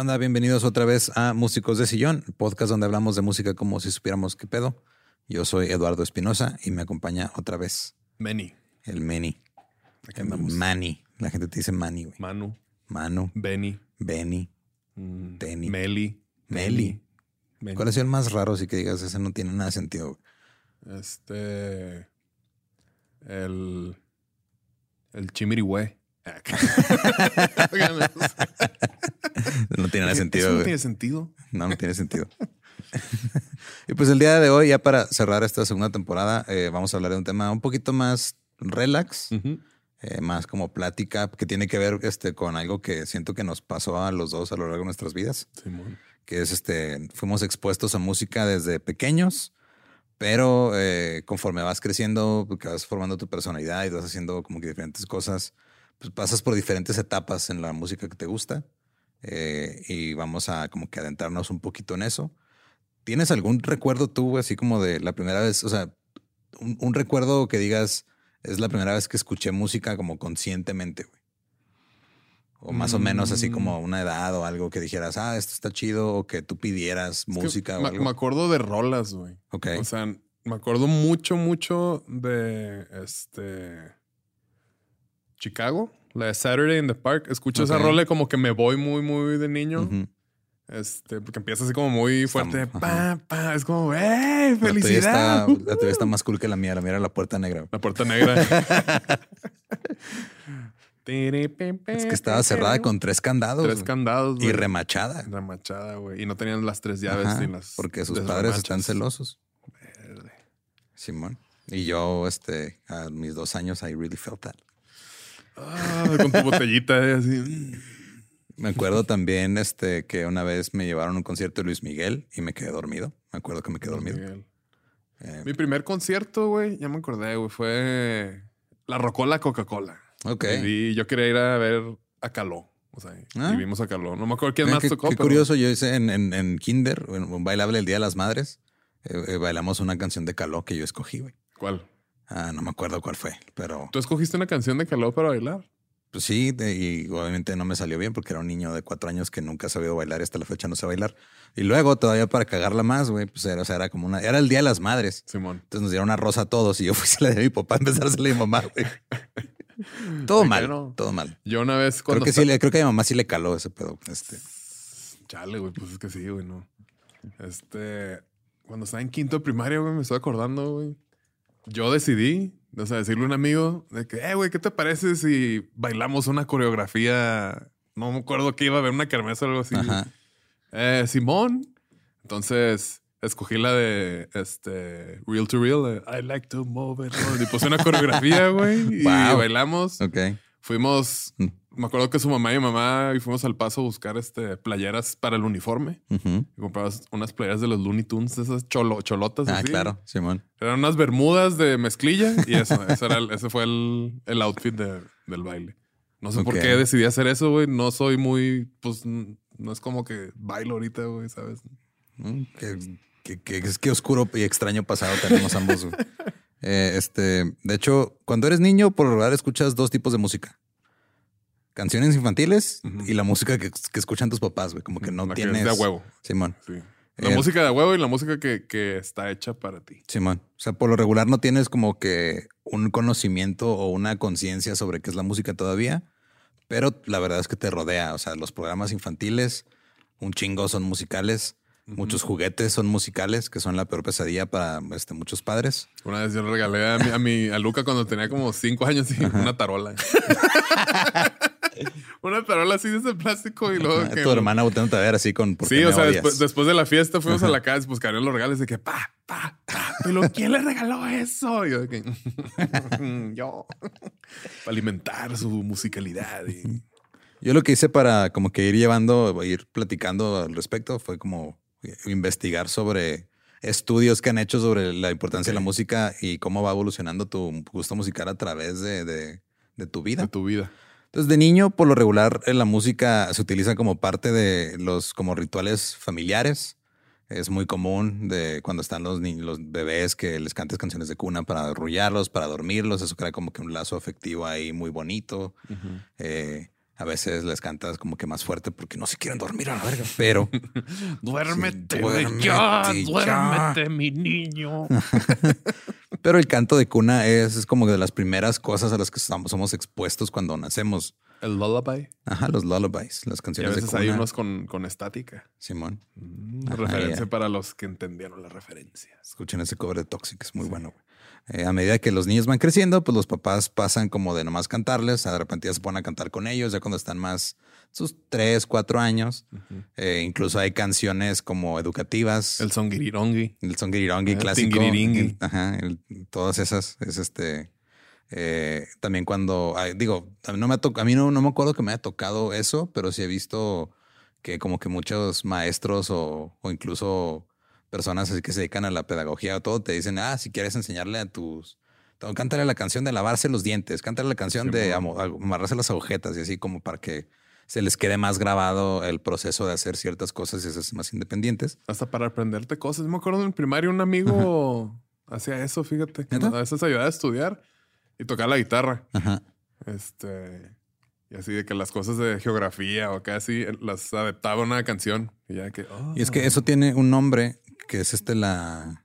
¿Qué onda? Bienvenidos otra vez a Músicos de Sillón, podcast donde hablamos de música como si supiéramos qué pedo. Yo soy Eduardo Espinosa y me acompaña otra vez Meni. el Meni. Andamos. Manny. La gente te dice Manny, güey. Manu. Manu, Benny. Benny, mm, Tenny. Meli. Meli. Meni. ¿Cuál ha sido el más raro? Así que digas, ese no tiene nada de sentido. güey? Este. El. El Chimirihue. No tiene nada sentido. Eso no tiene sentido. No, no tiene sentido. y pues el día de hoy, ya para cerrar esta segunda temporada, eh, vamos a hablar de un tema un poquito más relax, eh, más como plática, que tiene que ver este, con algo que siento que nos pasó a los dos a lo largo de nuestras vidas, que es este, fuimos expuestos a música desde pequeños, pero eh, conforme vas creciendo, que vas formando tu personalidad y vas haciendo como que diferentes cosas, pues pasas por diferentes etapas en la música que te gusta. eh, y vamos a como que adentrarnos un poquito en eso. ¿Tienes algún recuerdo tú, así como de la primera vez? O sea, un, un recuerdo que digas, es la primera vez que escuché música como conscientemente, güey. O más o menos así Mm. como una edad o algo que dijeras, ah, esto está chido, o que tú pidieras Es música o me, algo. me acuerdo de rolas, güey. Ok. O sea, me acuerdo mucho, mucho de este. Chicago, la de Saturday in the Park. Escucho esa Ok. rola y como que me voy muy, muy de niño. Este, porque empieza así como muy fuerte. Pa, pa, es como, ¡eh! La tuya, ¡Felicidad! está, la tuya está más cool que la mía. La mía era la puerta negra. La puerta negra. Es que estaba cerrada con tres candados. tres güey. candados. y güey. remachada. Remachada, güey. Y no tenían las tres llaves Ajá, ni las. porque sus padres remachas. están celosos. Verde. Simón. Y yo, este, a mis dos años, I really felt that. Ah, con tu botellita eh, así. Me acuerdo también, este, que una vez me llevaron a un concierto de Luis Miguel y me quedé dormido. Me acuerdo que me quedé dormido. Miguel. Eh, Mi primer concierto, güey, ya me acordé, güey, fue la Rocola Coca-Cola. ok. Y yo quería ir a ver a Caló. O sea, Ah. y vimos a Caló. No me acuerdo quién más qué, tocó. qué pero- curioso, yo hice en, en, en Kinder, en un bailable el Día de las Madres, eh, eh, bailamos una canción de Caló que yo escogí, güey. ¿Cuál? Ah, no me acuerdo cuál fue, pero ¿Tú escogiste una canción de Caló para bailar? pues sí, de- y obviamente no me salió bien porque era un niño de cuatro años que nunca ha sabido bailar y hasta la fecha no sé bailar. Y luego, todavía para cagarla más, güey, pues era, o sea, era como una, era el Día de las Madres. Simón. Entonces nos dieron una rosa a todos y yo fui a la de mi papá a empezar a a mi mamá, güey. Todo Ay, mal, todo mal. Yo una vez Creo cuando... que, sí, le- creo que a mi mamá sí le caló ese pedo. Este. Chale, güey, pues es que sí, güey, no. Este, cuando estaba en quinto de primaria, güey, me estoy acordando, güey. Yo decidí, o sea, decirle a un amigo de que, eh, güey, ¿qué te parece si bailamos una coreografía? No me acuerdo que iba a haber una kermés o algo así. Ajá. Eh, Simón. Entonces, escogí la de este Real to Real, de I like to move it. on", Y puse una coreografía, güey, y bailamos. Ok. Fuimos, Mm. me acuerdo que su mamá y mi mamá y fuimos al paso a buscar este playeras para el uniforme. Ujú. Y compramos unas playeras de los Looney Tunes, esas cholo, cholotas. Ah, así. claro, Simón. Eran unas bermudas de mezclilla y eso, ese, era el, ese fue el, el outfit de- del baile. No sé por qué decidí hacer eso, güey. No soy muy, pues, no es como que bailo ahorita, güey, ¿sabes? Mm, Qué, qué- qué- que oscuro y extraño pasado tenemos ambos. Eh, este, de hecho, cuando eres niño, por lo regular escuchas dos tipos de música. Canciones infantiles y la música que, que escuchan tus papás, güey. Como que no La que tienes. es de a huevo. Simón. Sí. La Eh, música de a huevo y la música que, que está hecha para ti. Simón. O sea, por lo regular no tienes como que un conocimiento o una conciencia sobre qué es la música todavía, pero la verdad es que te rodea. O sea, los programas infantiles, un chingo son musicales, muchos juguetes son musicales, que son la peor pesadilla para este, muchos padres. Una vez yo le regalé a mi, a mi a Luca cuando tenía como cinco años y una tarola. una tarola así de ese plástico y luego que tu hermana volteándote a ver así con ¿por qué Sí, o sea, después, después de la fiesta fuimos a la casa y buscaron los regalos de que pa, pa, pa. Pero ¿quién le regaló eso? Y yo de que yo. Para alimentar su musicalidad. Y... Yo lo que hice para como que ir llevando, ir platicando al respecto fue como investigar sobre estudios que han hecho sobre la importancia de la música y cómo va evolucionando tu gusto musical a través de, de- de tu vida. de tu vida. Entonces, de niño, por lo regular, eh, la música se utiliza como parte de los como rituales familiares. Es muy común de cuando están los, ni- los bebés que les cantes canciones de cuna para arrullarlos, para dormirlos. Eso crea como que un lazo afectivo ahí muy bonito. Eh, a veces les cantas como que más fuerte porque no se quieren dormir a la verga. Pero Duérmete, Sí, ya, duérmete, mi niño. Pero el canto de cuna es, es como de las primeras cosas a las que estamos, somos expuestos cuando nacemos. El lullaby. Ajá, los lullabies, las Y a canciones de veces cuna. hay unos con, con estática. Simón, Mm, Ajá, referencia para los que entendieron la referencia. escuchen ese cover de Toxic, es muy bueno. güey. Eh, a medida que los niños van creciendo, pues los papás pasan como de nomás cantarles, de repente ya se ponen a cantar con ellos, ya cuando están más sus tres, cuatro años. Eh, incluso hay canciones como educativas. El songuirirongi. El songuirirongi Ah, clásico. el- Ajá, el- todas esas. Es este. eh, también cuando. ay, digo, a mí, no me a mí no, no me acuerdo que me haya tocado eso, pero sí he visto que como que muchos maestros o, o incluso personas así que se dedican a la pedagogía o todo te dicen, ah, si quieres enseñarle a tus. Cántale la canción de lavarse los dientes, cántale la canción Sí, de amarrarse las agujetas y así como para que se les quede más grabado el proceso de hacer ciertas cosas y hacerse más independientes. Hasta para aprenderte cosas. Me acuerdo en el primario un amigo hacía eso, fíjate. ¿Neta? A veces ayudaba a estudiar y tocaba la guitarra. Ajá. Este. Y así de que las cosas de geografía o acá así las adaptaba a una canción. Y ya que. oh. Y es que eso tiene un nombre que es este la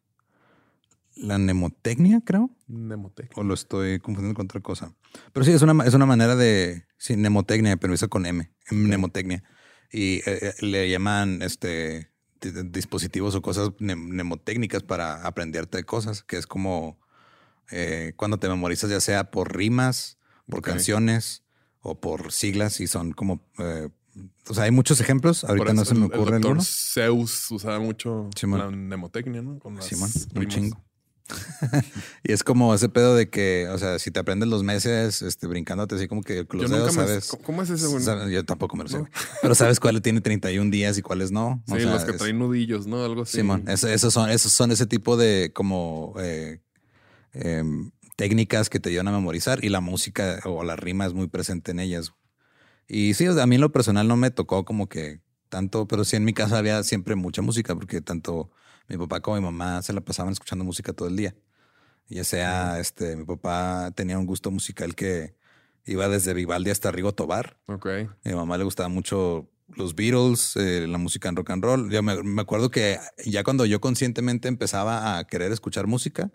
la mnemotecnia, creo, Nemotec. o lo estoy confundiendo con otra cosa. Pero sí es una es una manera de sí, mnemotecnia, pero hizo con M, mnemotecnia. Y eh, eh, le llaman este di- di- dispositivos o cosas mnem- mnemotécnicas para aprenderte cosas, que es como eh, cuando te memorizas ya sea por rimas, por canciones o por siglas y son como eh, o sea, hay muchos ejemplos. Ahorita no se me el- el ocurre alguno. Zeus usaba mucho Simón. la mnemotecnia, ¿no? Con las Simón, un chingo. y es como ese pedo de que, o sea, si te aprendes los meses, este, brincándote así como que dedos, me. sabes. ¿Cómo- ¿Cómo es ese, güey? sabes- Yo tampoco me lo sé. No. Pero sabes cuáles tiene 31 días y cuáles no. O Sí, sea, los que es- traen nudillos, ¿no? Algo así. Simón, eso- esos son, esos son ese tipo de como eh, em, técnicas que te ayudan a memorizar y la música o la rima es muy presente en ellas. Y sí, a mí en lo personal no me tocó como que tanto, pero sí en mi casa había siempre mucha música porque tanto mi papá como mi mamá se la pasaban escuchando música todo el día. Ya sea, este, mi papá tenía un gusto musical que iba desde Vivaldi hasta Rigo Tobar. Ok. A mi mamá le gustaba mucho los Beatles, eh, la música en rock and roll. Yo me, me acuerdo que ya cuando yo conscientemente empezaba a querer escuchar música,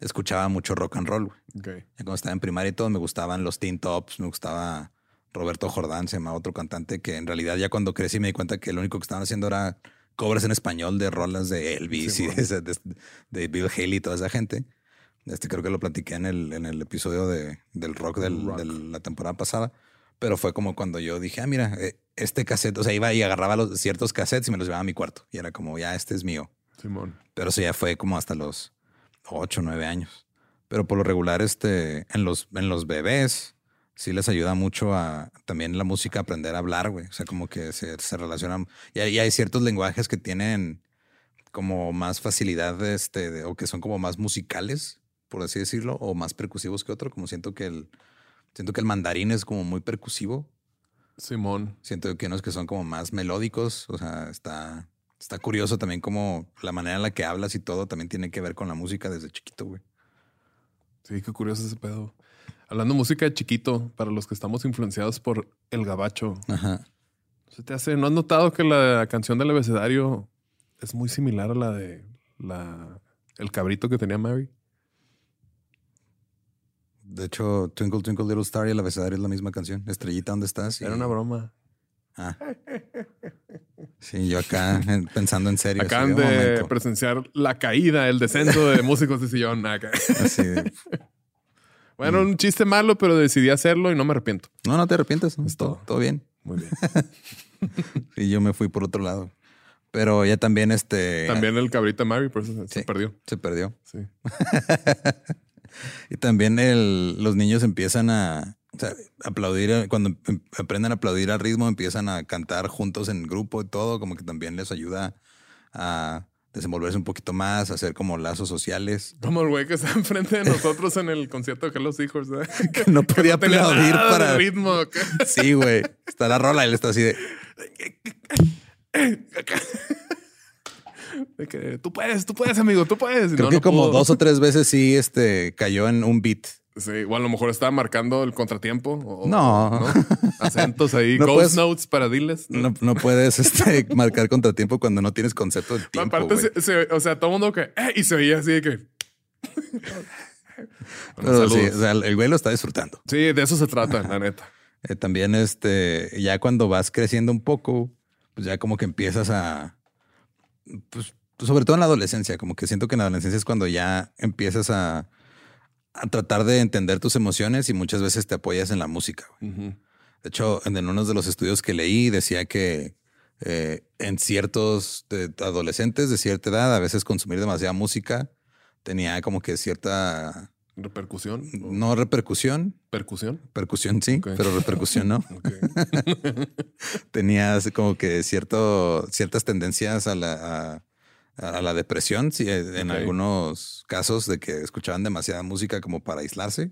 escuchaba mucho rock and roll. güey. Ok. Ya cuando estaba en primaria y todo, me gustaban los Teen Tops, me gustaba Roberto Jordán, se llamaba otro cantante que en realidad ya cuando crecí me di cuenta que lo único que estaban haciendo era covers en español de rolas de Elvis Sí, y bueno. de, de- de Bill Haley y toda esa gente. Este creo que lo platiqué en el, en el episodio de, del rock, del- Rock. de la temporada pasada. Pero fue como cuando yo dije, ah, mira, eh, este cassette, o sea, iba y agarraba los ciertos cassettes y me los llevaba a mi cuarto. Y era como, ya, este es mío. Simón. Pero eso ya fue como hasta los 8, 9 años. Pero por lo regular, este, en los, en los bebés, sí les ayuda mucho a también la música a aprender a hablar, güey. O sea, como que se, se relacionan. Y hay, y hay ciertos lenguajes que tienen como más facilidad, este, de- o que son como más musicales, por así decirlo, o más percusivos que otro. Como siento que el, siento que el mandarín es como muy percusivo. Simón. Siento que unos que son como más melódicos. O sea, está, está curioso también como la manera en la que hablas y todo también tiene que ver con la música desde chiquito, güey. Sí, qué curioso ese pedo. Hablando música de chiquito, para los que estamos influenciados por el gabacho, Ajá. ¿se te hace? ¿No has notado que la canción del abecedario es muy similar a la de la el cabrito que tenía Mary? De hecho, Twinkle Twinkle Little Star y el abecedario es la misma canción. Estrellita, ¿dónde estás? Y- Era una broma. Ah. Sí, yo acá pensando en serio. Acaban de momento. presenciar la caída, el descenso de músicos de sillón. Acá. Así Bueno, un chiste malo, pero decidí hacerlo y no me arrepiento. No, no te arrepientes. ¿no? Es todo, todo. bien. Muy bien. Y yo me fui por otro lado. Pero ya también este. También el cabrito de Mary, por eso se- perdió. Se perdió. Sí. Y también el, los niños empiezan a o sea, aplaudir, cuando em- aprenden a aplaudir al ritmo, empiezan a cantar juntos en grupo y todo, como que también les ayuda a desenvolverse un poquito más, hacer como lazos sociales. Como el güey que está enfrente de nosotros en el concierto de Hello Hijos. ¿eh? Que no podía tenía aplaudir nada de para... ritmo. Sí, güey. Está la rola él está así de... De que tú puedes, tú puedes, amigo, tú puedes. Creo no, que no como dos o tres veces sí este, cayó en un beat. Sí, o a lo mejor estaba marcando el contratiempo. o- No. Acentos ahí, No ghost puedes- notes para diles. No, no puedes este, marcar contratiempo cuando no tienes concepto del tiempo. Aparte, se- se- o sea, todo el mundo que... eh, y se oía así de que... Pero sí, saludos. o sea, el güey lo está disfrutando. Sí, de eso se trata, la neta. Eh, también, este, ya cuando vas creciendo un poco, pues ya como que empiezas a, pues, sobre todo en la adolescencia, como que siento que en la adolescencia es cuando ya empiezas a, a tratar de entender tus emociones y muchas veces te apoyas en la música. De hecho, en uno de los estudios que leí decía que eh, en ciertos de- adolescentes de cierta edad, a veces consumir demasiada música tenía como que cierta, ¿Repercusión? no repercusión, ¿Percusión? percusión sí, pero repercusión no. Ok. tenía así como que cierto, ciertas tendencias a la, a, a la depresión, sí, en algunos casos de que escuchaban demasiada música como para aislarse,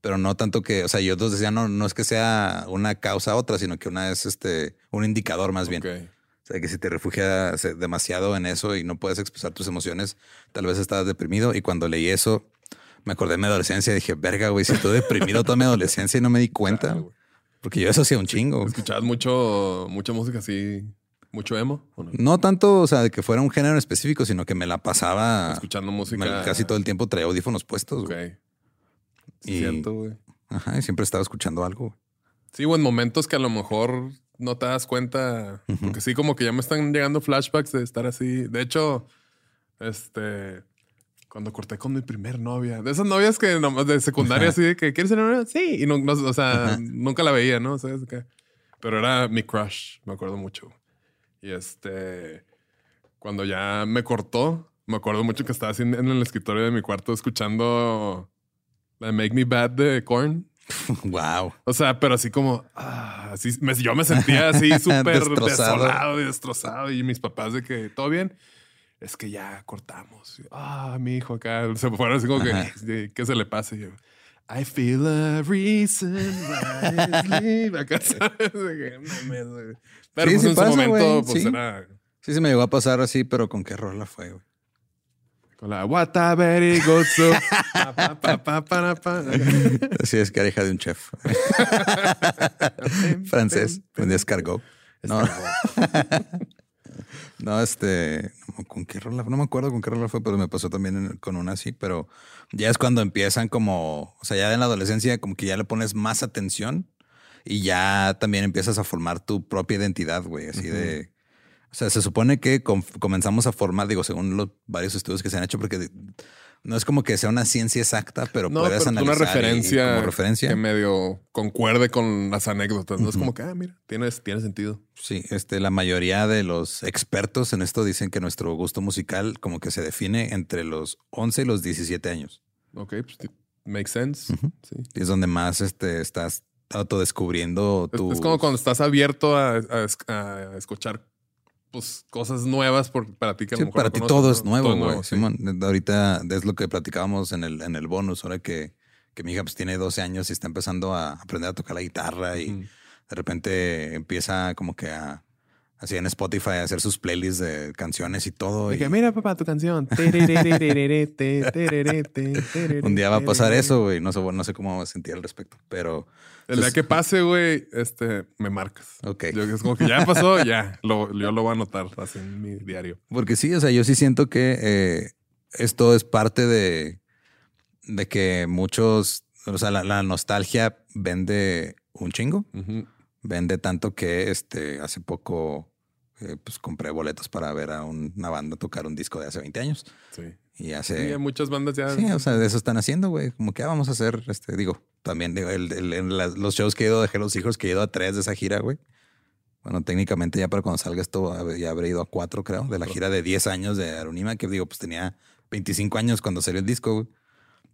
pero no tanto que, o sea, yo dos decían, no, no es que sea una causa otra, sino que una es este, un indicador más bien. O sea, que si te refugias eh, demasiado en eso y no puedes expresar tus emociones, tal vez estás deprimido. Y cuando leí eso, me acordé de mi adolescencia y dije, verga, güey, si estuve deprimido toda mi adolescencia y no me di cuenta. Claro, porque yo eso hacía un chingo. ¿Escuchabas mucho, mucha música así, mucho emo? ¿o no? No tanto, o sea, de que fuera un género específico, sino que me la pasaba. Escuchando música. casi todo el tiempo traía audífonos puestos. Ok. Y- cierto, güey. Ajá, y siempre estaba escuchando algo. Sí, o en momentos que a lo mejor no te das cuenta. Porque sí, como que ya me están llegando flashbacks de estar así. De hecho, este. Cuando corté con mi primer novia, de esas novias que nomás de secundaria, Ajá. así de que quieres ser novia, sí, y no, no- o sea, Ajá. nunca la veía, ¿no? ¿Sabes qué? Pero era mi crush, me acuerdo mucho. Y este, cuando ya me cortó, me acuerdo mucho que estaba así en, el escritorio de mi cuarto escuchando la Make Me Bad de Korn. wow. O sea, pero así como, ah, así, me- yo me sentía así súper Destrozado. desolado y destrozado. Y mis papás de que, ¿todo bien? Es que ya cortamos. Ah, mi hijo acá. Se fueron así como que, Ajá. "Sí, ¿qué se le yo, I feel a reason why I live. Acá sabes. Pero Sí, pues sí en pasa, su momento, pues sí. era Sí, se me llegó a pasar así, pero con qué rola fue, güey. con la Wataberi Gotsu. Así es que era hija de un chef francés, un descargó. No, no, este, con qué rola, no me acuerdo con qué rola fue, pero me pasó también con una así, pero ya es cuando empiezan como, o sea, ya en la adolescencia como que ya le pones más atención y ya también empiezas a formar tu propia identidad, güey, así de, o sea, se supone que com- comenzamos a formar, digo, según los varios estudios que se han hecho, porque no es como que sea una ciencia exacta, pero No, puedes pero analizar una y- y referencia, como referencia. que medio concuerde con las anécdotas. No es como que, ah, mira, tiene, tiene sentido. Sí, este, la mayoría de los expertos en esto dicen que nuestro gusto musical como que se define entre los 11 y los 17 años. Ok, pues makes sense. Sí. Y es donde más este, estás autodescubriendo Es, tu... es como cuando estás abierto a, a es- a escuchar pues, cosas nuevas por, para ti que a Sí, lo mejor para ti todo es nuevo, Todo güey. sí. Simón, ahorita es lo que platicábamos en el, en el bonus, ahora que, que mi hija pues, tiene 12 años y está empezando a aprender a tocar la guitarra y de repente empieza como que a... Así en Spotify a hacer sus playlists de canciones y todo. De y- que, mira, papá, tu canción. Un día va a pasar eso, güey. No sé, no sé cómo me sentir al respecto, pero El día que pase, güey, este, me marcas. Ok. Yo, es como que ya pasó, ya. Lo, yo lo voy a anotar así en mi diario. porque sí, o sea, yo sí siento que eh, esto es parte de, de que muchos, o sea, la, la nostalgia vende un chingo, vende tanto que este hace poco eh, pues compré boletos para ver a un- una banda tocar un disco de hace 20 años Sí. y Sí, hace hay muchas bandas ya. Sí, o sea, de eso están haciendo, güey. Como que ah, vamos a hacer, este, digo, también digo, el- el- en los shows que he ido, dejé los hijos que he ido a tres de esa gira, güey. Bueno, técnicamente ya para cuando salga esto, ya habré ido a cuatro, creo, de la gira de 10 años de Arunima, que digo, pues tenía 25 años cuando salió el disco, güey.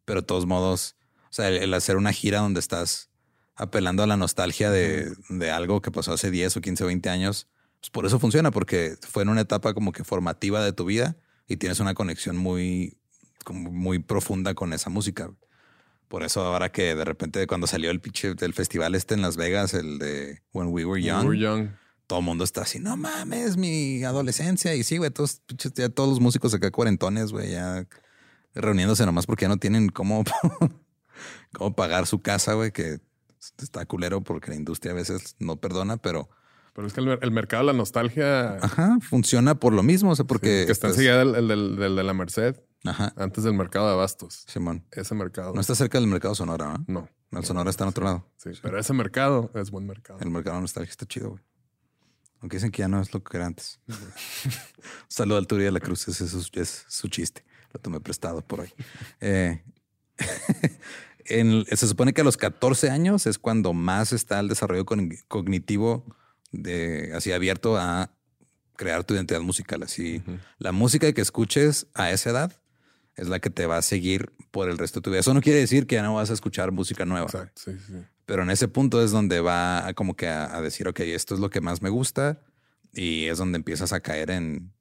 Pero de todos modos, o sea, el, el hacer una gira donde estás apelando a la nostalgia de, de algo que pasó hace 10 o 15 o 20 años, pues por eso funciona, porque fue en una etapa como que formativa de tu vida y tienes una conexión muy, como muy profunda con esa música. güey. Por eso ahora que de repente cuando salió el pinche del festival este en Las Vegas, el de When We Were Young, We're young. todo el mundo está así, no mames, mi adolescencia. Y sí, güey, todos, pinches, ya todos los músicos acá cuarentones, güey, ya reuniéndose nomás porque ya no tienen cómo, cómo pagar su casa, güey, que está culero porque la industria a veces no perdona, pero Pero es que el, mer- el mercado de la nostalgia. ajá, funciona por lo mismo, o sea, porque que está estás- enseguida el, el del de la Merced, Ajá, antes del mercado de abastos. Simón. Ese mercado. No está cerca del mercado Sonora, ¿no? No. El Sonora está en otro lado. Sí, pero ese mercado es buen mercado. El mercado nostálgico está chido, güey. Aunque dicen que ya no es lo que era antes. Saludo al Turi de la Cruz, ese es su, es su chiste. Lo tomé prestado por ahí. Eh, en- se supone que a los 14 años es cuando más está el desarrollo con- cognitivo de, así abierto a crear tu identidad musical. Así, la música que escuches a esa edad es la que te va a seguir por el resto de tu vida. Eso no quiere decir que ya no vas a escuchar música nueva. Exacto, sí, sí. Pero en ese punto es donde va a como que a, a decir, ok, esto es lo que más me gusta. Y es donde empiezas a caer en,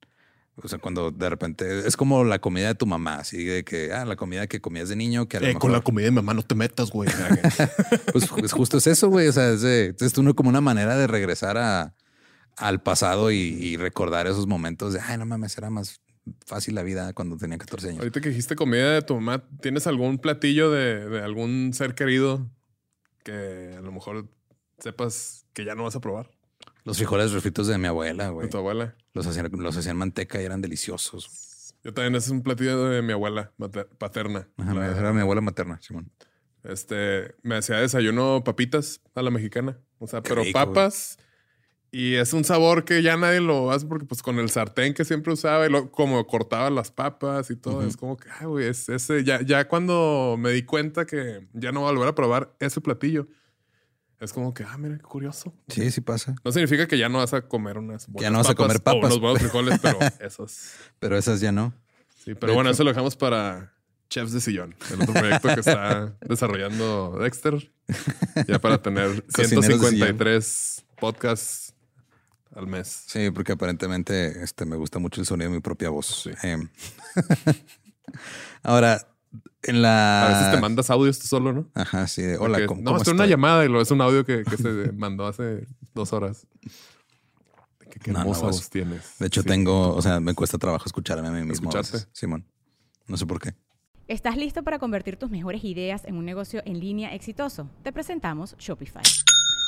o sea, cuando de repente es como la comida de tu mamá, así de que, ah, la comida que comías de niño, que a lo Eh, con la comida de mi mamá no te metas, güey. pues, pues justo es eso, güey. O sea, es, de- es uno como una manera de regresar a, al pasado y, y recordar esos momentos de, ay, no mames, era más fácil la vida cuando tenía 14 años. Ahorita que dijiste comida de tu mamá, ¿tienes algún platillo de, de algún ser querido que a lo mejor sepas que ya no vas a probar? Los frijoles refritos de mi abuela, güey. De tu abuela. Los hacían, los hacían manteca y eran deliciosos. Yo también, ese es un platillo de mi abuela mater- paterna. Ajá, La- era mi abuela materna, Simón. Este, me hacía desayuno papitas a la mexicana. O sea, Qué pero rico, papas. Y es un sabor que ya nadie lo hace porque pues con el sartén que siempre usaba y lo, como cortaba las papas y todo, es como que, ay, güey, es ese, ya, ya cuando me di cuenta que ya no voy a volver a probar ese platillo, es como que, ah, mira, qué curioso. Sí, sí pasa. No significa que ya no vas a comer unas buenas Ya no vas a comer o unos buenos frijoles, pero esos. Pero esas ya no. Sí, pero De bueno, hecho- eso lo dejamos para Chefs de Sillón, el otro proyecto que está desarrollando Dexter, ya para tener Cocineros de 153 podcasts al mes. Sí, porque aparentemente este, me gusta mucho el sonido de mi propia voz. Sí. Em, Ahora, En la. A veces te mandas audios tú solo, ¿no? Ajá, sí. de, Hola, Que- ¿cómo, no, cómo es una estoy?" llamada y lo es un audio que, que se mandó hace dos horas. Qué, qué No, no, hermosa voz tienes. De hecho, Sí. tengo, o sea, me cuesta trabajo escucharme a mí mismo. veces, Simón. No sé por qué. ¿Estás listo para convertir tus mejores ideas en un negocio en línea exitoso? Te presentamos Shopify.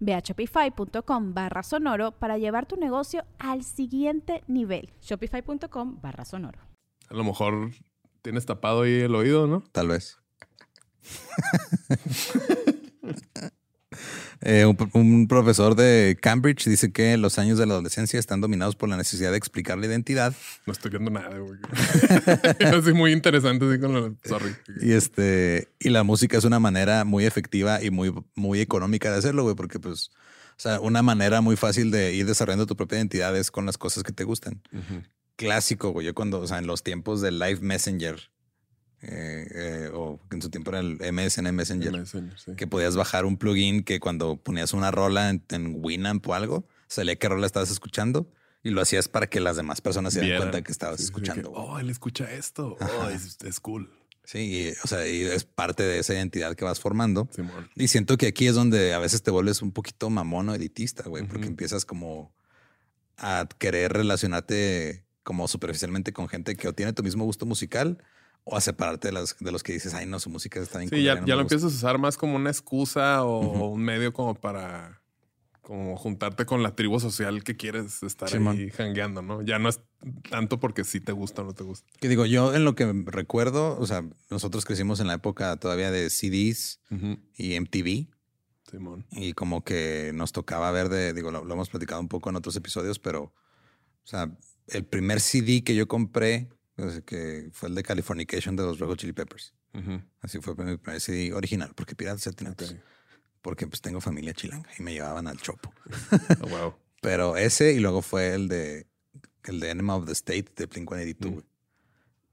Ve a shopify.com barra sonoro para llevar tu negocio al siguiente nivel. Shopify.com barra sonoro. A lo mejor tienes tapado ahí el oído, ¿no? Tal vez. Eh, un, un profesor de Cambridge dice que los años de la adolescencia están dominados por la necesidad de explicar la identidad No estoy viendo nada, güey. Así muy interesante, así con lo... Sorry. y este y la música es una manera muy efectiva y muy muy económica de hacerlo, güey, porque pues o sea, una manera muy fácil de ir desarrollando tu propia identidad es con las cosas que te gustan. Clásico, güey. Yo cuando, o sea, en los tiempos del Live Messenger eh, eh, o en su tiempo era el MSN Messenger. Messenger, sí. que podías bajar un plugin que cuando ponías una rola en, en Winamp o algo, salía qué rola estabas escuchando y lo hacías para que las demás personas se dieran cuenta que estabas Sí, escuchando. que, oh, él escucha esto. Oh, es, es cool. Sí, y, o sea, y es parte de esa identidad que vas formando. Y siento que aquí es donde a veces te vuelves un poquito mamón o elitista, güey, porque empiezas como a querer relacionarte como superficialmente con gente que o tiene tu mismo gusto musical o a separarte de, las, de los que dices, ay, no, su música está bien. Sí, ya, no ya me lo gusta". empiezas a usar más como una excusa o un medio como para como juntarte con la tribu social que quieres estar Simón. ahí jangueando, ¿no? Ya no es tanto porque sí te gusta o no te gusta. Que digo, yo en lo que recuerdo, o sea, nosotros crecimos en la época todavía de CDs y MTV Simón. y como que nos tocaba ver de, digo, lo, lo hemos platicado un poco en otros episodios, pero, o sea, el primer CD que yo compré, sea, que fue el de Californication de los Red Hot Chili Peppers. Así fue mi primer CD original, porque piratas ya tenía, Ok. pues, porque pues tengo familia chilanga y me llevaban al chopo. Oh, wow. Pero ese y luego fue el de el de Enema of the State de Blink 182, Mm.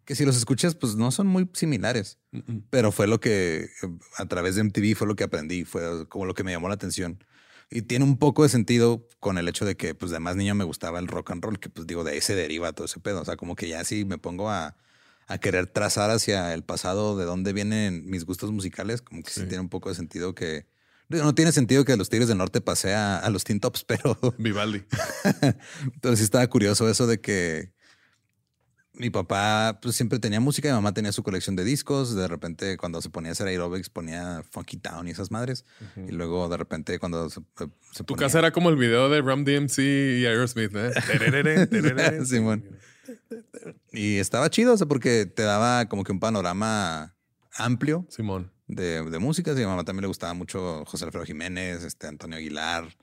Que si los escuchas, pues no son muy similares. Mm-mm. Pero fue lo que eh, a través de MTV fue lo que aprendí, fue como lo que me llamó la atención. Y tiene un poco de sentido con el hecho de que, pues, de más niño me gustaba el rock and roll, que, pues, digo, de ahí se deriva todo ese pedo. O sea, como que ya sí me pongo a, a querer trazar hacia el pasado de dónde vienen mis gustos musicales, como que sí, Sí. tiene un poco de sentido que. No tiene sentido que los Tigres del Norte pase a, a los Teen Tops, pero Vivaldi. entonces sí estaba curioso eso de que mi papá pues, siempre tenía música, mi mamá tenía su colección de discos, de repente cuando se ponía a hacer aerobics ponía Funky Town y esas madres, y luego de repente cuando se, se Tu ponía- casa era como el video de Ram DMC y Aerosmith, ¿eh? Simón. Y estaba chido, o sea, porque te daba como que un panorama amplio Simón. de, de música. Sí, a mi mamá también le gustaba mucho José Alfredo Jiménez, este, Antonio Aguilar,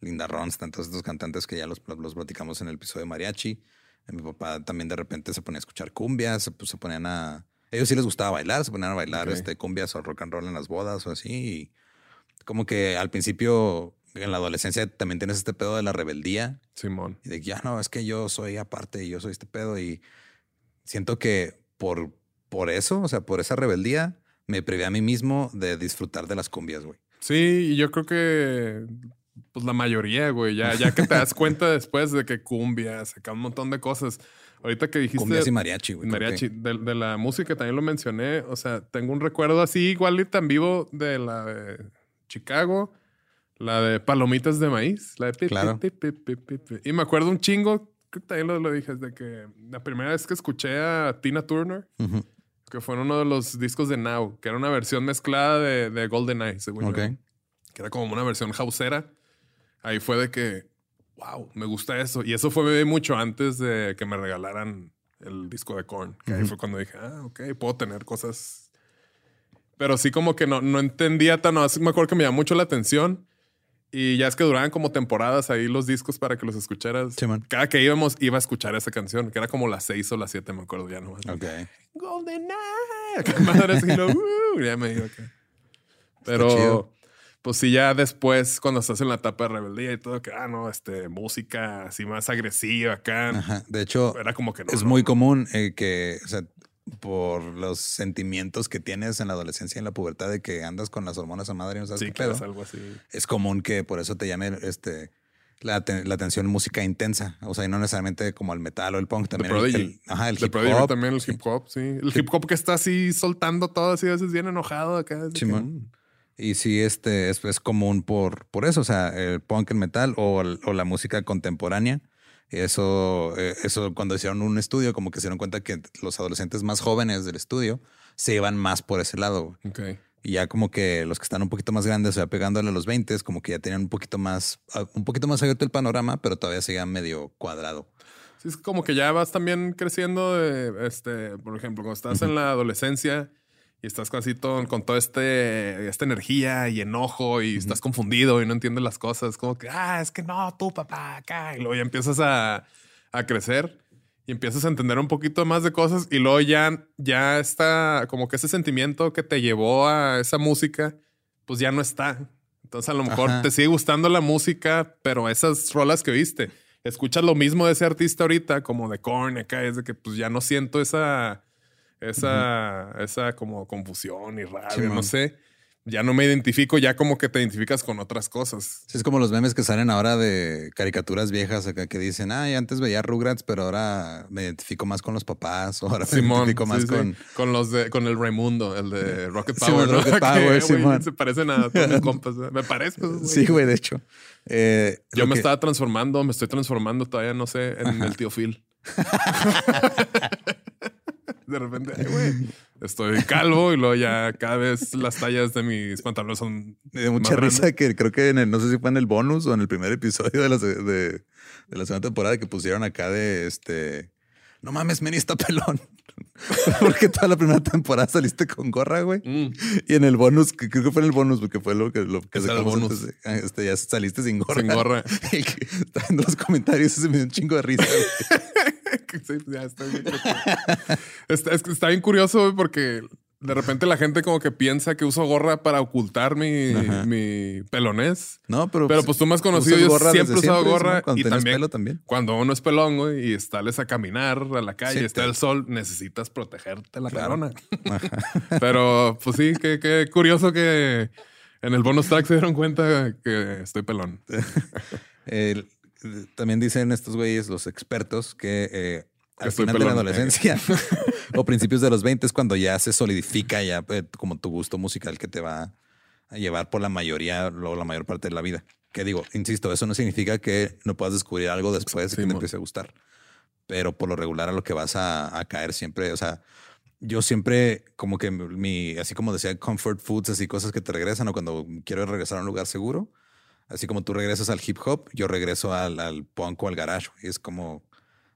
Linda Ronstadt, todos estos cantantes que ya los, los platicamos en el episodio de Mariachi. Mi papá también de repente se ponía a escuchar cumbias, se, pues, se ponían a... Ellos sí les gustaba bailar, se ponían a bailar Ok. este, cumbias o rock and roll en las bodas o así. Y como que al principio, en la adolescencia, también tienes este pedo de la rebeldía Simón. y de que ya no, es que yo soy aparte y yo soy este pedo. Y siento que por, por eso, o sea, por esa rebeldía, me privé a mí mismo de disfrutar de las cumbias, güey. Sí, y yo creo que pues la mayoría, güey, ya, ya que te das cuenta después de que cumbias, acá un montón de cosas. Ahorita que dijiste Cumbias y mariachi, güey. mariachi, de, de la música también lo mencioné, o sea, tengo un recuerdo así igual y tan vivo de la de Chicago, la de Palomitas de Maíz, la de pi, pi, Claro. pi, pi, pi, pi, pi. Y me acuerdo un chingo, que también lo, lo dije, de que la primera vez que escuché a Tina Turner, que fue en uno de los discos de Now, que era una versión mezclada de, de Golden Eye, según yo Ok. que era como una versión houseera. Ahí fue de que, wow, me gusta eso. Y eso fue mucho antes de que me regalaran el disco de Korn. Que ahí fue cuando dije, ah, ok, puedo tener cosas. Pero sí, como que no, no entendía tan. Así me acuerdo que me llamó mucho la atención. Y ya es que duraban como temporadas ahí los discos para que los escucharas. Sí. Cada que íbamos, iba a escuchar esa canción, que era como las seis o las siete, me acuerdo ya no Ok. Golden Eye. Acá madre así, lo, uh, ya me iba acá. Pero. Pues sí, ya después, cuando estás en la etapa de rebeldía y todo, que, ah, no, este, música así más agresiva acá. Ajá. De hecho, Era como que no. es no, muy no. común eh, que, o sea, por los sentimientos que tienes en la adolescencia y en la pubertad de que andas con las hormonas a madre y no sabes Sí, qué pedo, es algo así. es común que por eso te llame este, la, la atención música intensa. O sea, y no necesariamente como el metal o el punk. También el, el- ajá, el The hip Prodigy hop. también el hip hop, sí. El hip hop que está así soltando todo, así a veces bien enojado acá. que, Simón. mm. Y sí, este es, es común por, por eso, o sea, el punk, el metal o, el- o la música contemporánea. Eso, eh, eso cuando hicieron un estudio, como que se dieron cuenta que los adolescentes más jóvenes del estudio se iban más por ese lado. güey. Ok. Y ya como que los que están un poquito más grandes, o sea, pegándole a los 20, como que ya tenían un poquito más, ah, un poquito más abierto el panorama, pero todavía seguía medio cuadrado. Sí, es como que ya vas también creciendo, de, este, por ejemplo, cuando estás en la adolescencia y estás casi todo, con toda este, esta energía y enojo y estás confundido y no entiendes las cosas, como que, ah, es que no, tú papá, acá, y luego ya empiezas a, a crecer y empiezas a entender un poquito más de cosas y luego ya, ya está como que ese sentimiento que te llevó a esa música, pues ya no está. Entonces a lo mejor Ajá. te sigue gustando la música, pero esas rolas que viste, escuchas lo mismo de ese artista ahorita, como de Korn acá, es de que pues ya no siento esa, esa, esa como confusión y rabia, no sé. Ya no me identifico, ya como que te identificas con otras cosas. Sí, es como los memes que salen ahora de caricaturas viejas acá que dicen, ay, antes veía Rugrats, pero ahora me identifico más con los papás, o ahora me identifico más sí, sí. con... con los de con el Raimundo, el de Rocket Power, ¿no? Rocket Power, se parecen a todos mis compas. Me parezco. güey. Sí, güey, de hecho. Eh, Yo me que- estaba transformando, me estoy transformando todavía, no sé, en el tío Phil. De repente, ay, güey, estoy calvo y luego ya cada vez las tallas de mis pantalones son. Me dio mucha más risa grandes. que creo que en el, no sé si fue en el bonus o en el primer episodio de la, se- de, de la segunda temporada que pusieron acá de este. No mames, Meni está pelón. porque toda la primera temporada saliste con gorra, güey. Mm, Y en el bonus, que creo que fue en el bonus, porque fue lo que, lo que sacamos bonus. antes ah, este, ya saliste sin gorra. Sin gorra. Y que estaba viendo los comentarios se me dio un chingo de risa. güey. Sí, ya está bien. está, está bien curioso porque de repente la gente como que piensa que uso gorra para ocultar mi, Ajá. mi pelonés. No, pero, Pero pues tú me has conocido, yo siempre he usado gorra cuando y también, pelo también. cuando uno es pelón güey, y sales a caminar a la calle, Sí, está te- el sol, necesitas protegerte la Claro. corona. Pero pues sí, qué, qué curioso que en el bonus track se dieron cuenta que estoy pelón. El- también dicen estos güeyes, los expertos, que eh, al estoy final de la adolescencia o principios de los 20 es cuando ya se solidifica ya eh, como tu gusto musical que te va a llevar por la mayoría o la mayor parte de la vida. Que digo, insisto, eso no significa que no puedas descubrir algo después de Sí, que te empiece a gustar. Pero por lo regular a lo que vas a, a caer siempre, o sea, yo siempre como que mi, así como decía, comfort foods, así cosas que te regresan o cuando quiero regresar a un lugar seguro, así como tú regresas al hip hop, yo regreso al, al punk o al garage. güey. Es como,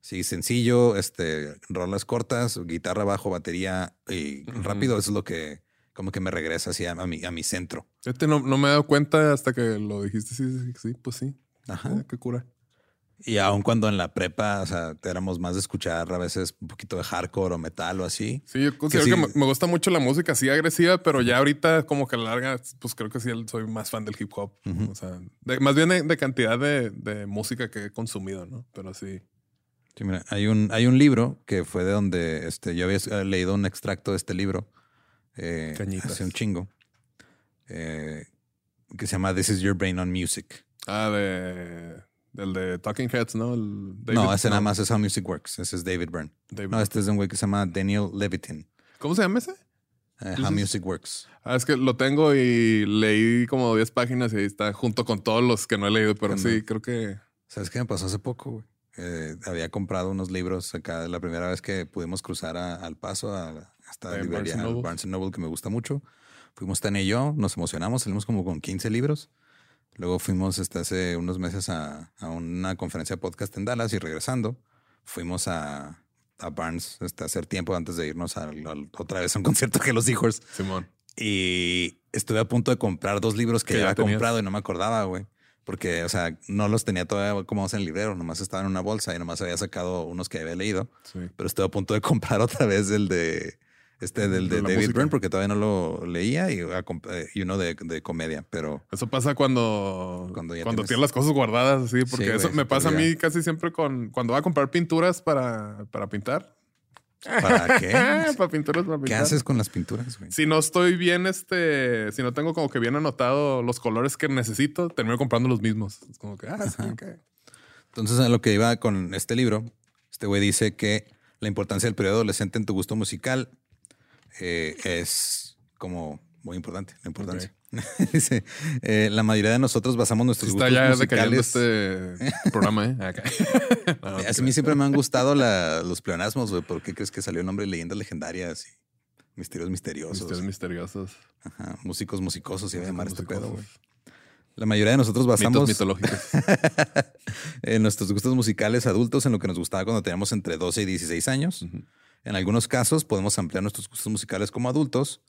sí, sencillo, este, rolas cortas, guitarra, bajo, batería y rápido. Eso es lo que como que me regresa así a, mi, a mi centro. Este no, no me he dado cuenta hasta que lo dijiste. Sí, sí, sí, pues sí. Ajá. Ah, qué cura. Y aun cuando en la prepa, o sea, éramos más de escuchar a veces un poquito de hardcore o metal o así. Sí, yo considero que, sí. me, me gusta mucho la música así agresiva, pero ya ahorita como que a la larga, pues creo que sí soy más fan del hip hop. O sea, de- más bien de, de cantidad de, de música que he consumido, ¿no? Pero sí. Sí, mira, hay un, hay un libro que fue de donde este, yo había eh, leído un extracto de este libro eh, hace un chingo, eh, que se llama This is Your Brain on Music. Ah, de... Del de Talking Heads, ¿no? El David- no, ese nada más es How Music Works. Ese es David Byrne. David- No, este es un güey que se llama Daniel Levitin. ¿Cómo se llama ese? eh, Ese How Music Works. Ah, es que lo tengo y leí como 10 páginas y ahí está junto con todos los que no he leído, pero sí, creo que... ¿Sabes qué me pasó hace poco? güey? Eh, había comprado unos libros acá la primera vez que pudimos cruzar a- al paso a esta En librería Barnes Noble. Barnes Noble que me gusta mucho. Fuimos Tania y yo, nos emocionamos, salimos como con 15 libros. Luego fuimos este, hace unos meses a, a una conferencia de podcast en Dallas y regresando fuimos a, a Barnes este, a hacer tiempo antes de irnos al- otra vez a un concierto de los Hijos. Simón. Y estuve a punto de comprar dos libros que Que había comprado y no me acordaba, güey. Porque, o sea, no los tenía todavía como en el librero, nomás estaba en una bolsa y nomás había sacado unos que había leído. Sí. Pero estuve a punto de comprar otra vez el de este del de, David música. Byrne porque todavía no lo leía y, a comp- eh, y uno de, de comedia, pero Eso pasa cuando, Cuando cuando, tienes... tienes- las cosas guardadas, así, porque Sí, eso me pasa a mí casi siempre con cuando voy a comprar pinturas para, para pintar. ¿para qué? para pinturas para ¿Qué pintar. haces con las pinturas, güey? Si no estoy bien, este, si no tengo como que bien anotado los colores que necesito, termino comprando los mismos. Es como que, ah, sí, ok. Entonces, a lo que iba con este libro, este güey dice que la importancia del periodo adolescente en tu gusto musical eh, es como muy importante, la importancia. dice, eh, la mayoría de nosotros basamos nuestros está gustos ya musicales. este programa, ¿eh? Acá. No, a mí siempre me han gustado la- los pleonasmos, güey. ¿Por qué crees que salió el nombre de leyendas legendarias y misterios misteriosos? Misterios misteriosos. Ajá, músicos musicosos, y voy a llamar este pedo, güey. La mayoría de nosotros Mitos basamos mitológicos. en nuestros gustos musicales adultos en lo que nos gustaba cuando teníamos entre 12 y 16 años. Ujú. En algunos casos podemos ampliar nuestros gustos musicales como adultos,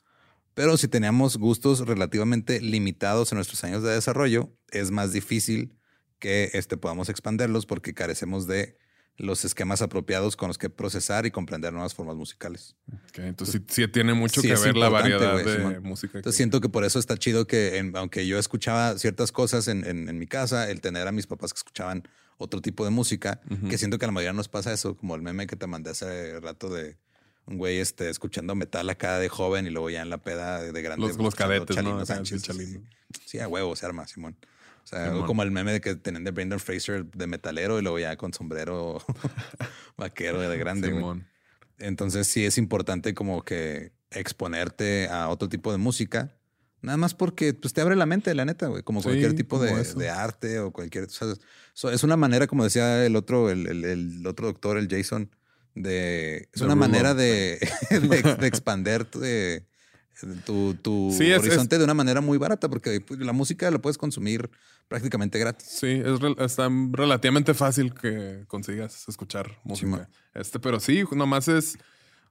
pero si teníamos gustos relativamente limitados en nuestros años de desarrollo, es más difícil que este, podamos expanderlos porque carecemos de los esquemas apropiados con los que procesar y comprender nuevas formas musicales. Entonces sí, sí tiene mucho Sí, que ver la variedad de Simón. música. Entonces que- siento que por eso está chido que, en- aunque yo escuchaba ciertas cosas en, en- en mi casa, el tener a mis papás que escuchaban otro tipo de música, que siento que a la mayoría nos pasa eso, como el meme que te mandé hace rato de un güey este, escuchando metal acá de joven y luego ya en la peda de, de grande. los, los cadetes, Chalino ¿no? Sánchez, sí, Chalino. Sí, Sí, a huevo se arma, Simón. O sea, Simón. como el meme de que tenían de Brendan Fraser de metalero y luego ya con sombrero vaquero de grande. Simón. Entonces sí es importante como que exponerte a otro tipo de música. Nada más porque pues, te abre la mente, la neta, güey. Como Sí, cualquier tipo como de, de arte o cualquier... o sea, es una manera, como decía el otro, el, el- el otro doctor, el Jason, de... Es una manera de, de, de expander tu, tu, es- horizonte de una manera muy barata porque pues, la música la puedes consumir prácticamente gratis. Sí, es está relativamente fácil que consigas escuchar música. Este, pero sí, nomás es,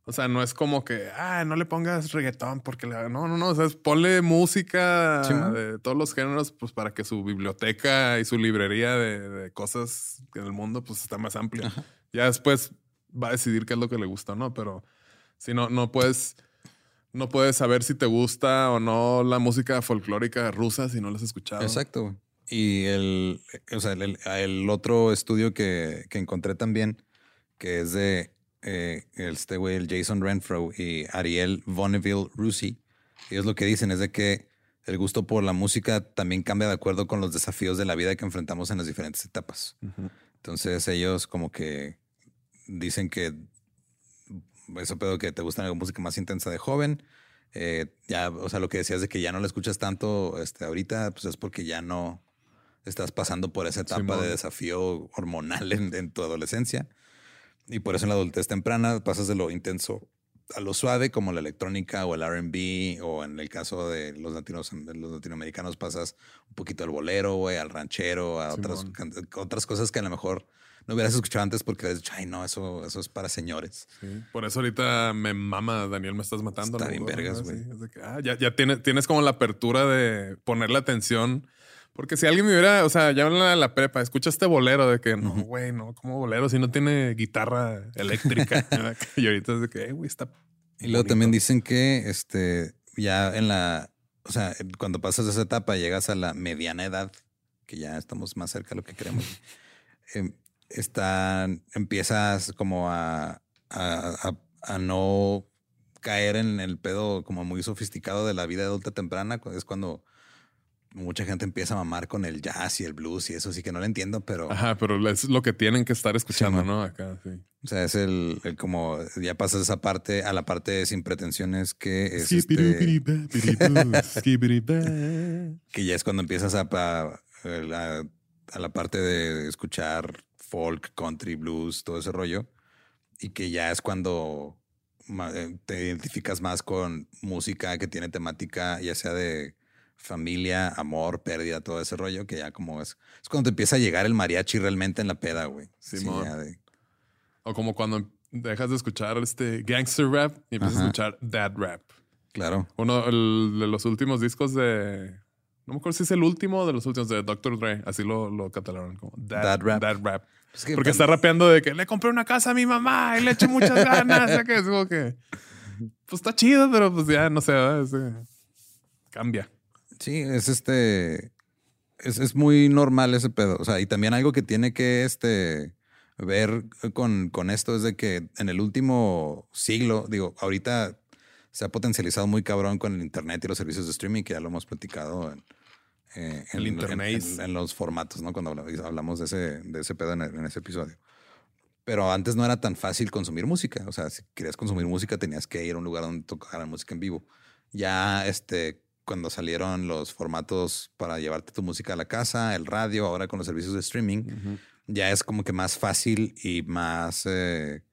o sea, no es como que, ah, no le pongas reggaetón porque la- no, no, no, o sea, es ponle música de todos los géneros, pues para que su biblioteca y su librería de, de cosas en el mundo, pues está más amplia. Ya después va a decidir qué es lo que le gusta, ¿no? Pero si no, no puedes, no puedes saber si te gusta o no la música folclórica rusa si no la has escuchado. Exacto. Y el, o sea, el, el otro estudio que, que encontré también, que es de eh, este güey, el Jason Renfro y Ariel Bonneville Rusi, ellos lo que dicen es de que el gusto por la música también cambia de acuerdo con los desafíos de la vida que enfrentamos en las diferentes etapas. Entonces ellos como que dicen que eso pedo que te gusta la música más intensa de joven. eh, ya, o sea, lo que decías de que ya no la escuchas tanto este, ahorita, pues es porque ya no estás pasando por esa etapa de desafío hormonal en, en tu adolescencia. Y por eso en la adultez temprana pasas de lo intenso a lo suave, como la electrónica o el RB, o en el caso de los, latinos, los latinoamericanos pasas un poquito al bolero, güey, al ranchero, a otras, otras cosas que a lo mejor no hubieras escuchado antes porque dicho, ay, no, eso, eso es para señores. Sí, Por eso ahorita me mama, Daniel, me estás matando. Está ¿no? bien vergas, güey. ah, ya, ya tienes, tienes como la apertura de ponerle atención. Porque si alguien me hubiera, o sea, ya en la, la prepa, escucha este bolero de que no, güey, no, como bolero si no tiene guitarra eléctrica. y ahorita es de que, "Eh, güey, está. Y luego bonito". también dicen que este, ya en la, o sea, cuando pasas esa etapa llegas a la mediana edad, que ya estamos más cerca de lo que queremos. em, están, empiezas como a, a, a- a no caer en el pedo como muy sofisticado de la vida adulta temprana. Es cuando mucha gente empieza a mamar con el jazz y el blues y eso sí que no lo entiendo, pero... Ajá, pero es lo que tienen que estar escuchando, man. ¿no? Acá, sí. O sea, es el, el como ya pasas esa parte a la parte sin pretensiones que es este, que ya es cuando empiezas a, a, a- a la parte de escuchar folk, country, blues, todo ese rollo y que ya es cuando eh, te identificas más con música que tiene temática ya sea de familia, amor, pérdida, todo ese rollo que ya como es es cuando te empieza a llegar el mariachi realmente en la peda, güey. Sí, de- O como cuando dejas de escuchar este gangster rap y empiezas a escuchar dad rap. Claro. Uno el- de los últimos discos de. No me acuerdo si es el último de los últimos de Dr. Dre. Así lo, lo catalogaron como dad, Dad rap. Dad rap. Porque está rapeando de que le compré una casa a mi mamá y le eché muchas ganas. o sea, que es como que. Pues está chido, pero pues ya no sé. eh, cambia. Sí, es este. Es, es muy normal ese pedo. O sea, y también algo que tiene que este, ver con, con esto es de que en el último siglo, digo, ahorita se ha potencializado muy cabrón con el internet y los servicios de streaming, que ya lo hemos platicado en, eh, en- El en- internet. en- en los formatos, ¿no? Cuando habla- hablamos de ese, de ese pedo en, en ese episodio. Pero antes no era tan fácil consumir música. O sea, si querías consumir música tenías que ir a un lugar donde tocaran música en vivo. Ya este, cuando salieron los formatos para llevarte tu música a la casa, el radio, ahora con los servicios de streaming, ya es como que más fácil y más eh,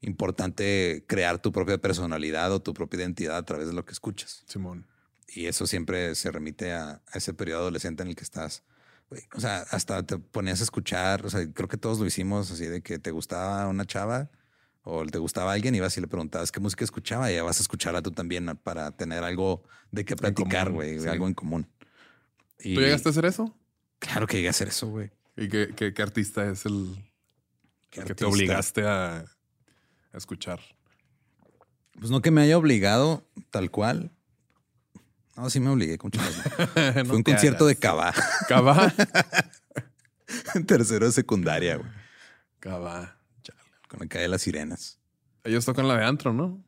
importante crear tu propia personalidad o tu propia identidad a través de lo que escuchas. Simón. Y eso siempre se remite a, a ese periodo adolescente en el que estás. O sea, hasta te ponías a escuchar, o sea, creo que todos lo hicimos así de que te gustaba una chava o te gustaba alguien, ibas y le preguntabas qué música escuchaba y ya vas a escucharla tú también para tener algo de qué platicar, güey, sí. algo en común. Y ¿Tú llegaste a hacer eso? Claro que llegué a hacer eso, güey. ¿Y qué, qué- qué artista es el ¿Qué que te obligaste a, a escuchar? Pues no que me haya obligado tal cual. No, sí me obligué con. Fue un concierto de Cabá Cabá. tercero de secundaria, güey. Cabá. Con la calle de las sirenas. Ellos tocan la de antro, ¿no?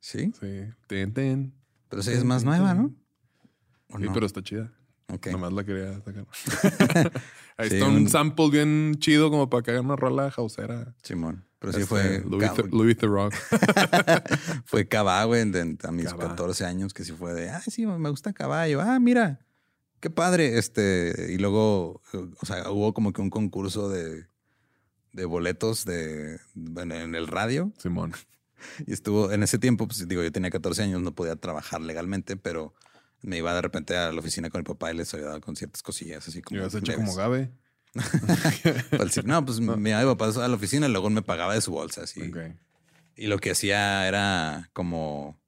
Sí, Sí. Ten, ten. pero esa es más nueva, ¿no? ¿O Sí, no? pero está chida. Ok. Nomás la quería sacar. Ahí Sí, está un, un- sample bien chido como para que haga una rola jausera. Simón. Pero sí Este, fue. Louis, the, Louis the Rock. fue Cabá, güey, a mis Cabá. 14 años, que sí fue de, ah, sí, me gusta caballo. Ah, mira, qué padre. Este, y luego, o sea, hubo como que un concurso de, de boletos de, en, en el radio. Simón. Y estuvo, en ese tiempo, pues digo, yo tenía 14 años, no podía trabajar legalmente, pero me iba de repente a la oficina con mi papá y les ayudaba con ciertas cosillas, así como. Yo habías hecho leves. como Gabe. No, pues mi mi papá a la oficina y luego me pagaba de su bolsa, así. Y lo que hacía era como,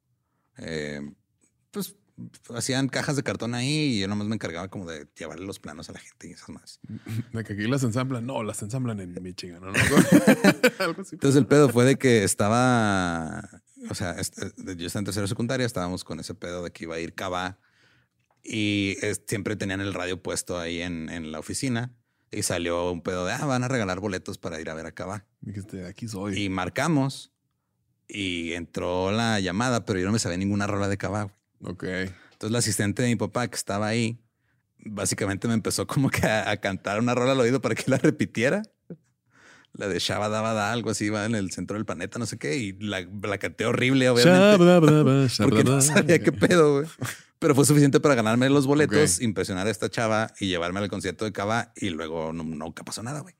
eh, pues, hacían cajas de cartón ahí y yo nomás me encargaba como de llevarle los planos a la gente y esas más. De que aquí las ensamblan. No, las ensamblan en Michigan. ¿no? Algo así. Entonces el pedo fue de que estaba, o sea, este, yo estaba en tercera secundaria, estábamos con ese pedo de que iba a ir Cava y es- siempre tenían el radio puesto ahí en, en la oficina y salió un pedo de, ah, van a regalar boletos para ir a ver a Cava. Dijiste, aquí soy. Y marcamos y entró la llamada, pero yo no me sabía ninguna rola de Cava. Ok. Entonces la asistente de mi papá que estaba ahí, básicamente me empezó como que a, a cantar una rola al oído para que la repitiera. La de Shabadabada, algo así, va en el centro del planeta, no sé qué, y la, la canté horrible, obviamente. Porque no sabía qué pedo, güey. Pero fue suficiente para ganarme los boletos, impresionar a esta chava y llevarme al concierto de Cava y luego no, nunca pasó nada, güey.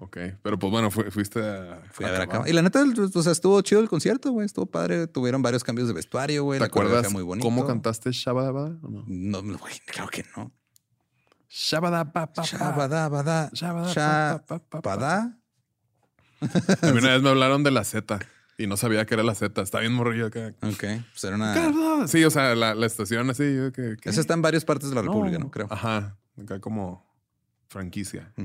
Ok. Pero pues bueno, fu- fuiste a. Fui a ver. Y la neta, o sea, estuvo chido el concierto, güey. Estuvo padre. Tuvieron varios cambios de vestuario, güey. ¿Te La acuerdas muy bonito. cómo cantaste Shabadaba? ¿O no? No, güey, claro que no. Shabadaba. Shabadabada. Shabadaba, pa, pa, pa, pa. Shabada. A mí una vez me hablaron de la Z y no sabía que era la Z. Está bien morrillo acá. Ok, pues era una. Sí, o sea, la, la estación así. que, ¿qué? Esa está en varias partes de la República, ¿no? Creo. Ajá. Acá como franquicia. Y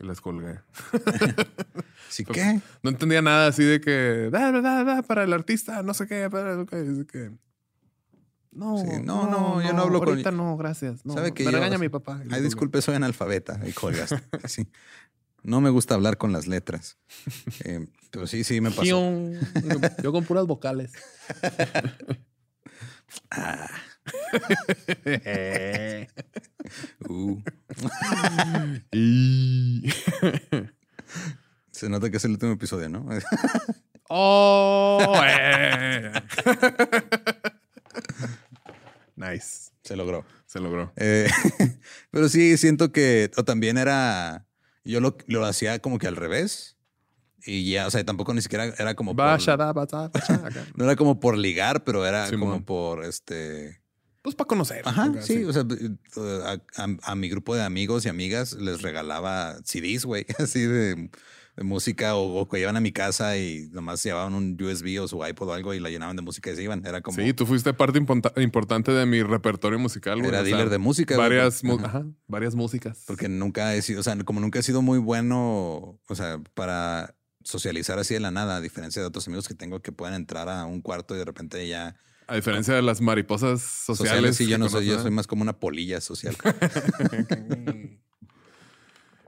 les colgué. ¿Sí qué? No entendía nada así de que da, da, da, para el artista, no sé qué, para lo que, No, Sí, no, no, yo no hablo con- ahorita no, gracias. No, ¿Sabe que me yo- regaña mi papá. Ay, disculpe, soy analfabeta. Y colgaste. Sí. No me gusta hablar con las letras. Eh, pero sí, sí me pasó. Yo, yo con puras vocales. Uh, Y- se nota que es el último episodio, ¿no? oh, eh. nice. se logró. Se logró. Eh, pero sí, siento que o también era. Yo lo, lo hacía como que al revés. Y ya, o sea, tampoco ni siquiera era como. por- no era como por ligar, pero era como por este. Pues para conocer. Ajá, sí, o sea, a, a- a mi grupo de amigos y amigas les regalaba CDs, güey, así de de música o, o que iban a mi casa y nomás llevaban un USB o su iPod o algo y la llenaban de música y se iban. Era como. Sí, tú fuiste parte imponta- importante de mi repertorio musical, güey. Era O sea, dealer de música, güey. Varias, Ajá. ajá, varias músicas. Porque nunca he sido, o sea, como nunca he sido muy bueno, o sea, para socializar así de la nada, a diferencia de otros amigos que tengo que pueden entrar a un cuarto y de repente ya A diferencia de las mariposas sociales. sociales, sí, yo no soy, yo soy más como una polilla social.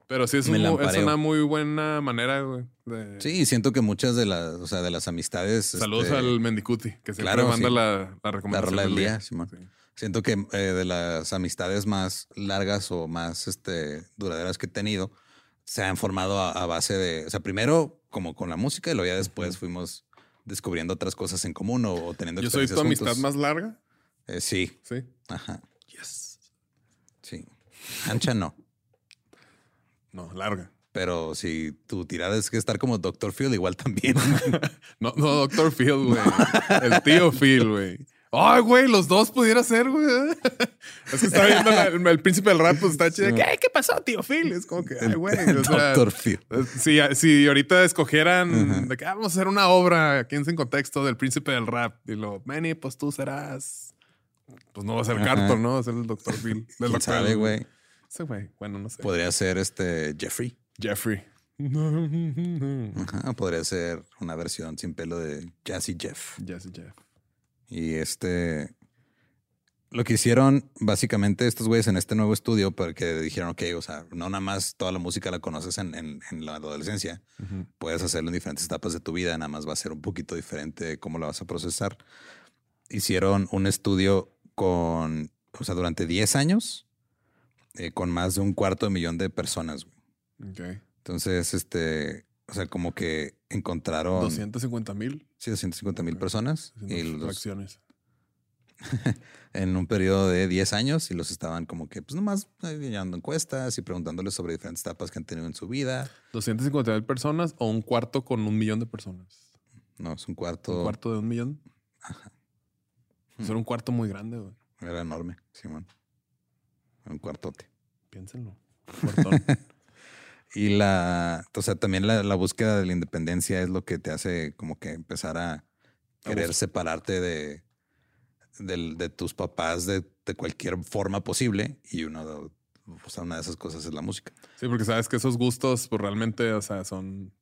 Pero sí es, un una muy buena manera, güey. de- Sí, y siento que muchas de las, o sea, de las amistades. Saludos este, al Mendicuti, que siempre claro, manda sí. la, la La recomendación. rola del día, Simón. Sí. Siento que eh, de las amistades más largas o más este, duraderas que he tenido, se han formado a, a base de, o sea, primero como con la música y luego ya después fuimos descubriendo otras cosas en común o, o teniendo Yo soy tu amistad más larga. Eh, sí, Sí. ajá, Yes. sí. Ancha no, No, larga. pero si tu tirada es que estar como Dr. Phil, igual también. No, no, Doctor Phil, güey. El tío Phil, güey. Ay, güey, los dos pudiera ser, güey. Es que estaba viendo la- el, príncipe del rap, pues está chido. ¿Qué, ¿Qué pasó, tío Phil? Es como que, ay, güey. o sea, Dr. Phil. Si, si ahorita escogieran de que ah, vamos a hacer una obra aquí en contexto del príncipe del rap, y lo, Manny, pues tú serás. Pues no va a ser. Carton, ¿no? Va a ser el Dr. Phil. Del ¿Quién doctor- sabe, güey? Ese güey, bueno, no sé. Podría ser este Jeffrey. Jeffrey. Ajá, podría ser una versión sin pelo de Jazzy Jeff. Jesse Jeff. Y este. Lo que hicieron básicamente estos güeyes en este nuevo estudio, porque dijeron, ok, o sea, no nada más toda la música la conoces en, en- en la adolescencia, Ujú. puedes hacerlo en diferentes etapas de tu vida, nada más va a ser un poquito diferente cómo la vas a procesar. Hicieron un estudio con, o sea, durante 10 años, eh, con más de un cuarto de millón de personas. güey. Ok. Entonces, este, o sea, como que encontraron 250 mil sí, 250 mil personas y los, fracciones. en un periodo de 10 años y los estaban como que, pues nomás eh, llenando encuestas y preguntándoles sobre diferentes etapas que han tenido en su vida. 250 mil personas o un cuarto con un millón de personas. No, es un cuarto, Un cuarto de un millón. Eso era un cuarto muy grande, güey. era enorme, Simón. Un cuartote. Piénsenlo. Un cuartón. Y la, o sea, también la, la búsqueda de la independencia es lo que te hace como que empezar a querer separarte de, del- de tus papás de, de cualquier forma posible. Y uno, de- o sea, una de esas cosas es la música. sí, porque sabes que esos gustos, pues realmente, o sea, son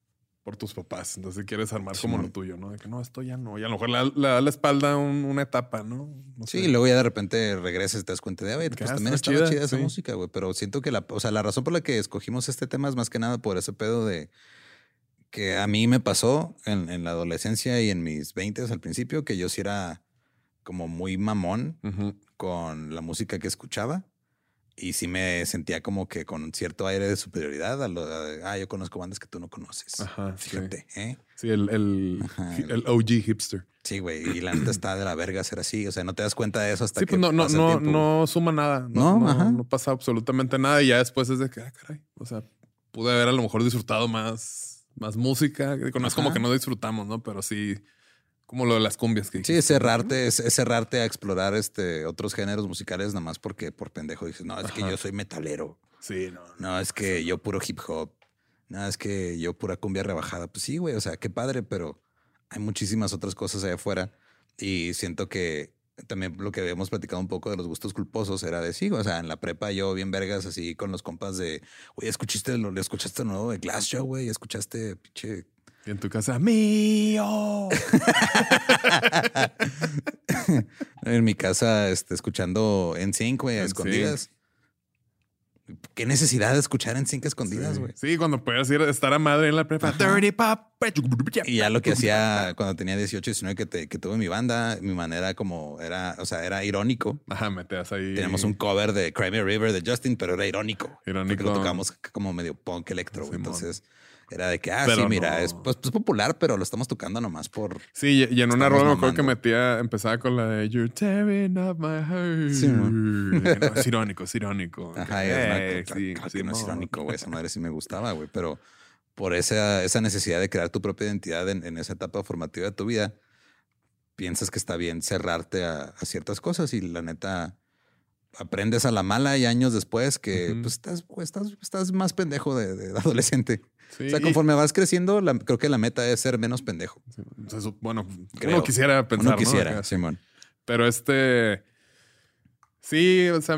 por tus papás. Entonces quieres armar como lo tuyo, ¿no? De que no, esto ya no. Y a lo mejor le, da- la espalda a un- una etapa, ¿no? No Sí, sé. y luego ya de repente regresas y te das cuenta de, oye, Que, pues ah, también está estaba chida, esa música, güey. Pero siento que la, o sea, la razón por la que escogimos este tema es más que nada por ese pedo de que a mí me pasó en, en la adolescencia y en mis 20 al principio, que yo sí era como muy mamón con la música que escuchaba. Y sí me sentía como que con cierto aire de superioridad. A lo, a- ah, yo conozco bandas que tú no conoces. Ajá, sí. Fíjate, ¿eh? Sí, el, el, Ajá, el OG hipster. Sí, güey. Y la neta está de la verga ser así. O sea, no te das cuenta de eso hasta Sí, que pues no, no, el no, no suma nada. No, No, no, ajá. no pasa absolutamente nada. Y ya después es de que, ah, caray. O sea, pude haber a lo mejor disfrutado más, más música. No es como que no disfrutamos, ¿no? Pero sí, como lo de las cumbias que Sí, cerrarte, es, es cerrarte a explorar este otros géneros musicales nada más porque por pendejo dices, no, es que yo soy metalero. Sí, no. No, es que yo puro hip hop. No, es que yo pura cumbia rebajada. Pues sí, güey, o sea, qué padre, pero hay muchísimas otras cosas allá afuera. Y siento que también lo que habíamos platicado un poco de los gustos culposos era de sí, o sea, en la prepa yo bien vergas así con los compas de, oye, escuchaste lo, escuchaste nuevo de Glass Show, güey, escuchaste pinche Y en tu casa, mío. en mi casa este, escuchando en sync, güey, a escondidas. ¿Qué necesidad de escuchar en a escondidas, güey? Sí, cuando puedes ir a estar a madre en la prepa. Ajá. Dirty pop. Y ya lo que hacía cuando tenía 18, 19, que, te- que tuve mi banda, mi manera como era, o sea, era irónico. Ajá, meteas ahí. Teníamos un cover de Cry Me River de Justin, pero era irónico. Irónico. Porque lo tocamos como medio punk electro. Entonces era de que, ah, Pero sí, mira, no. es, pues, pues popular, pero lo estamos tocando nomás por. Sí, y en una rola me acuerdo que metía, empezaba con la de You're tearing up my heart. Sí. No, es irónico, es irónico. Ajá, es sí, claro sí, que no es irónico, güey. Esa madre sí me gustaba, güey. Pero por esa, esa necesidad de crear tu propia identidad en, en esa etapa formativa de tu vida, piensas que está bien cerrarte a, a ciertas cosas y la neta aprendes a la mala y años después que Ujú. pues estás, estás, estás más pendejo de, de adolescente. Sí, o sea, conforme vas creciendo, la- creo que la meta es ser menos pendejo. bueno, Creo. uno quisiera pensar, Uno ¿no? quisiera. Simón. Pero este. Sí, o sea,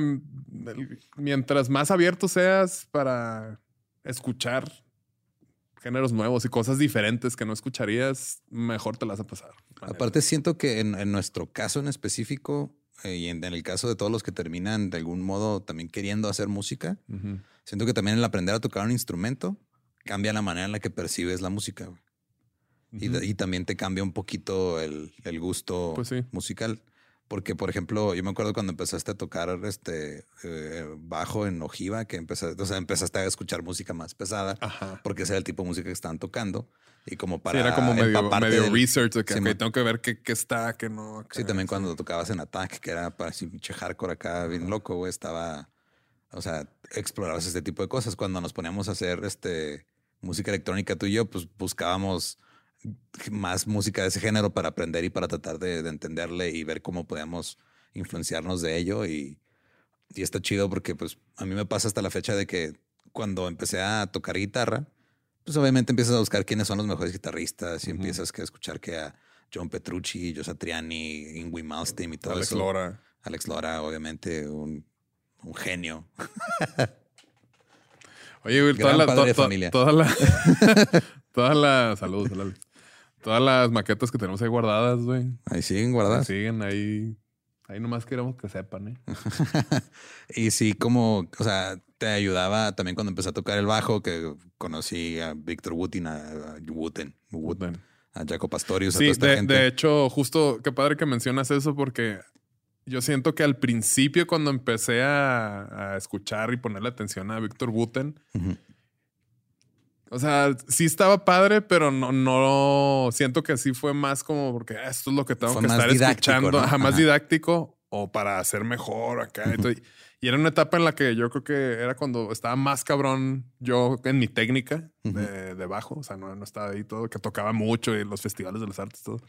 mientras más abierto seas para escuchar géneros nuevos y cosas diferentes que no escucharías, mejor te las vas a pasar. Aparte, siento que en, en nuestro caso en específico, eh, y en, en el caso de todos los que terminan de algún modo también queriendo hacer música, siento que también el aprender a tocar un instrumento cambia la manera en la que percibes la música. güey. Y, Ujú. de- y también te cambia un poquito el, el gusto Pues sí. musical. Porque, por ejemplo, yo me acuerdo cuando empezaste a tocar este eh, bajo en ojiva, que empezaste, o sea, empezaste a escuchar música más pesada, Ajá. porque ese era el tipo de música que estaban tocando. Y como Sí, para era como medio, medio del- research de que Sí, ok, man. tengo que ver qué, qué está, qué no. acá. Sí, también cuando tocabas en Attack, que era para así pinche hardcore acá, bien loco, güey, estaba, o sea, explorabas este tipo de cosas. Cuando nos poníamos a hacer este música electrónica tú y yo, pues buscábamos más música de ese género para aprender y para tratar de, de entenderle y ver cómo podíamos influenciarnos de ello y, y está chido porque pues a mí me pasa hasta la fecha de que cuando empecé a tocar guitarra, pues obviamente empiezas a buscar quiénes son los mejores guitarristas y empiezas que a escuchar que a John Petrucci, Joe Satriani, Ingui Malmsteen y todo Alex eso. Lora. Alex Lora, obviamente, un, un genio. Oye, güey, toda Gran la, padre to- de to- familia. toda la, todas las, saludos. Todas las maquetas que tenemos ahí guardadas, güey. Ahí siguen guardadas. Siguen ahí. Ahí nomás queremos que sepan, ¿eh? y sí, como, o sea, te ayudaba también cuando empecé a tocar el bajo, que conocí a Víctor Wooten, a, Wooten, Wooten, a Jaco Pastorius, a toda Sí, esta de, gente. de hecho, justo qué padre que mencionas eso porque yo siento que al principio cuando empecé a, a escuchar y ponerle atención a Víctor Buten, o sea, sí estaba padre, pero no, no siento que sí fue más como porque ah, esto es lo que tengo Fue que estar escuchando, ¿no? ajá, más Ajá. didáctico o para hacer mejor acá. Entonces, y era una etapa en la que yo creo que era cuando estaba más cabrón yo en mi técnica de, de bajo. O sea, no, no estaba ahí todo, que tocaba mucho y los festivales de las artes, todo.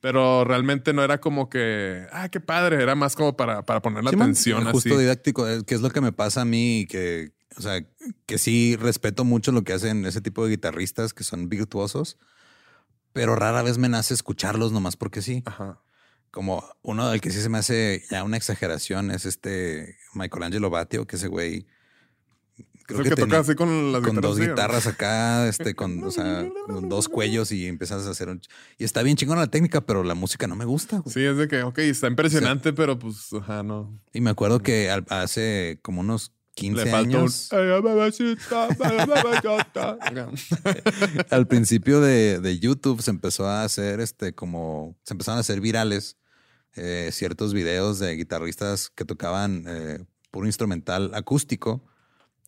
Pero realmente no era como que, ah, qué padre. Era más como para, para poner la Sí, man, atención Justo así. didáctico, eh, que es lo que me pasa a mí, y que, o sea, que sí respeto mucho lo que hacen ese tipo de guitarristas que son virtuosos, pero rara vez me nace escucharlos nomás porque sí. Ajá. Como uno del que sí se me hace ya una exageración es este Michelangelo Batio, que ese güey Creo que, tenía- así con las con guitarras. dos así, ¿no? guitarras acá, este, con, o sea, con dos cuellos y empiezas a hacer un... Y está bien chingona la técnica, pero la música no me gusta. güey. Sí, es de que, ok, está impresionante, pero pues, ajá, no. Y me acuerdo que al- hace como unos 15 Le años, un. Al principio de, de YouTube se empezó a hacer este como, se empezaron a hacer virales eh, ciertos videos de guitarristas que tocaban eh, puro instrumental acústico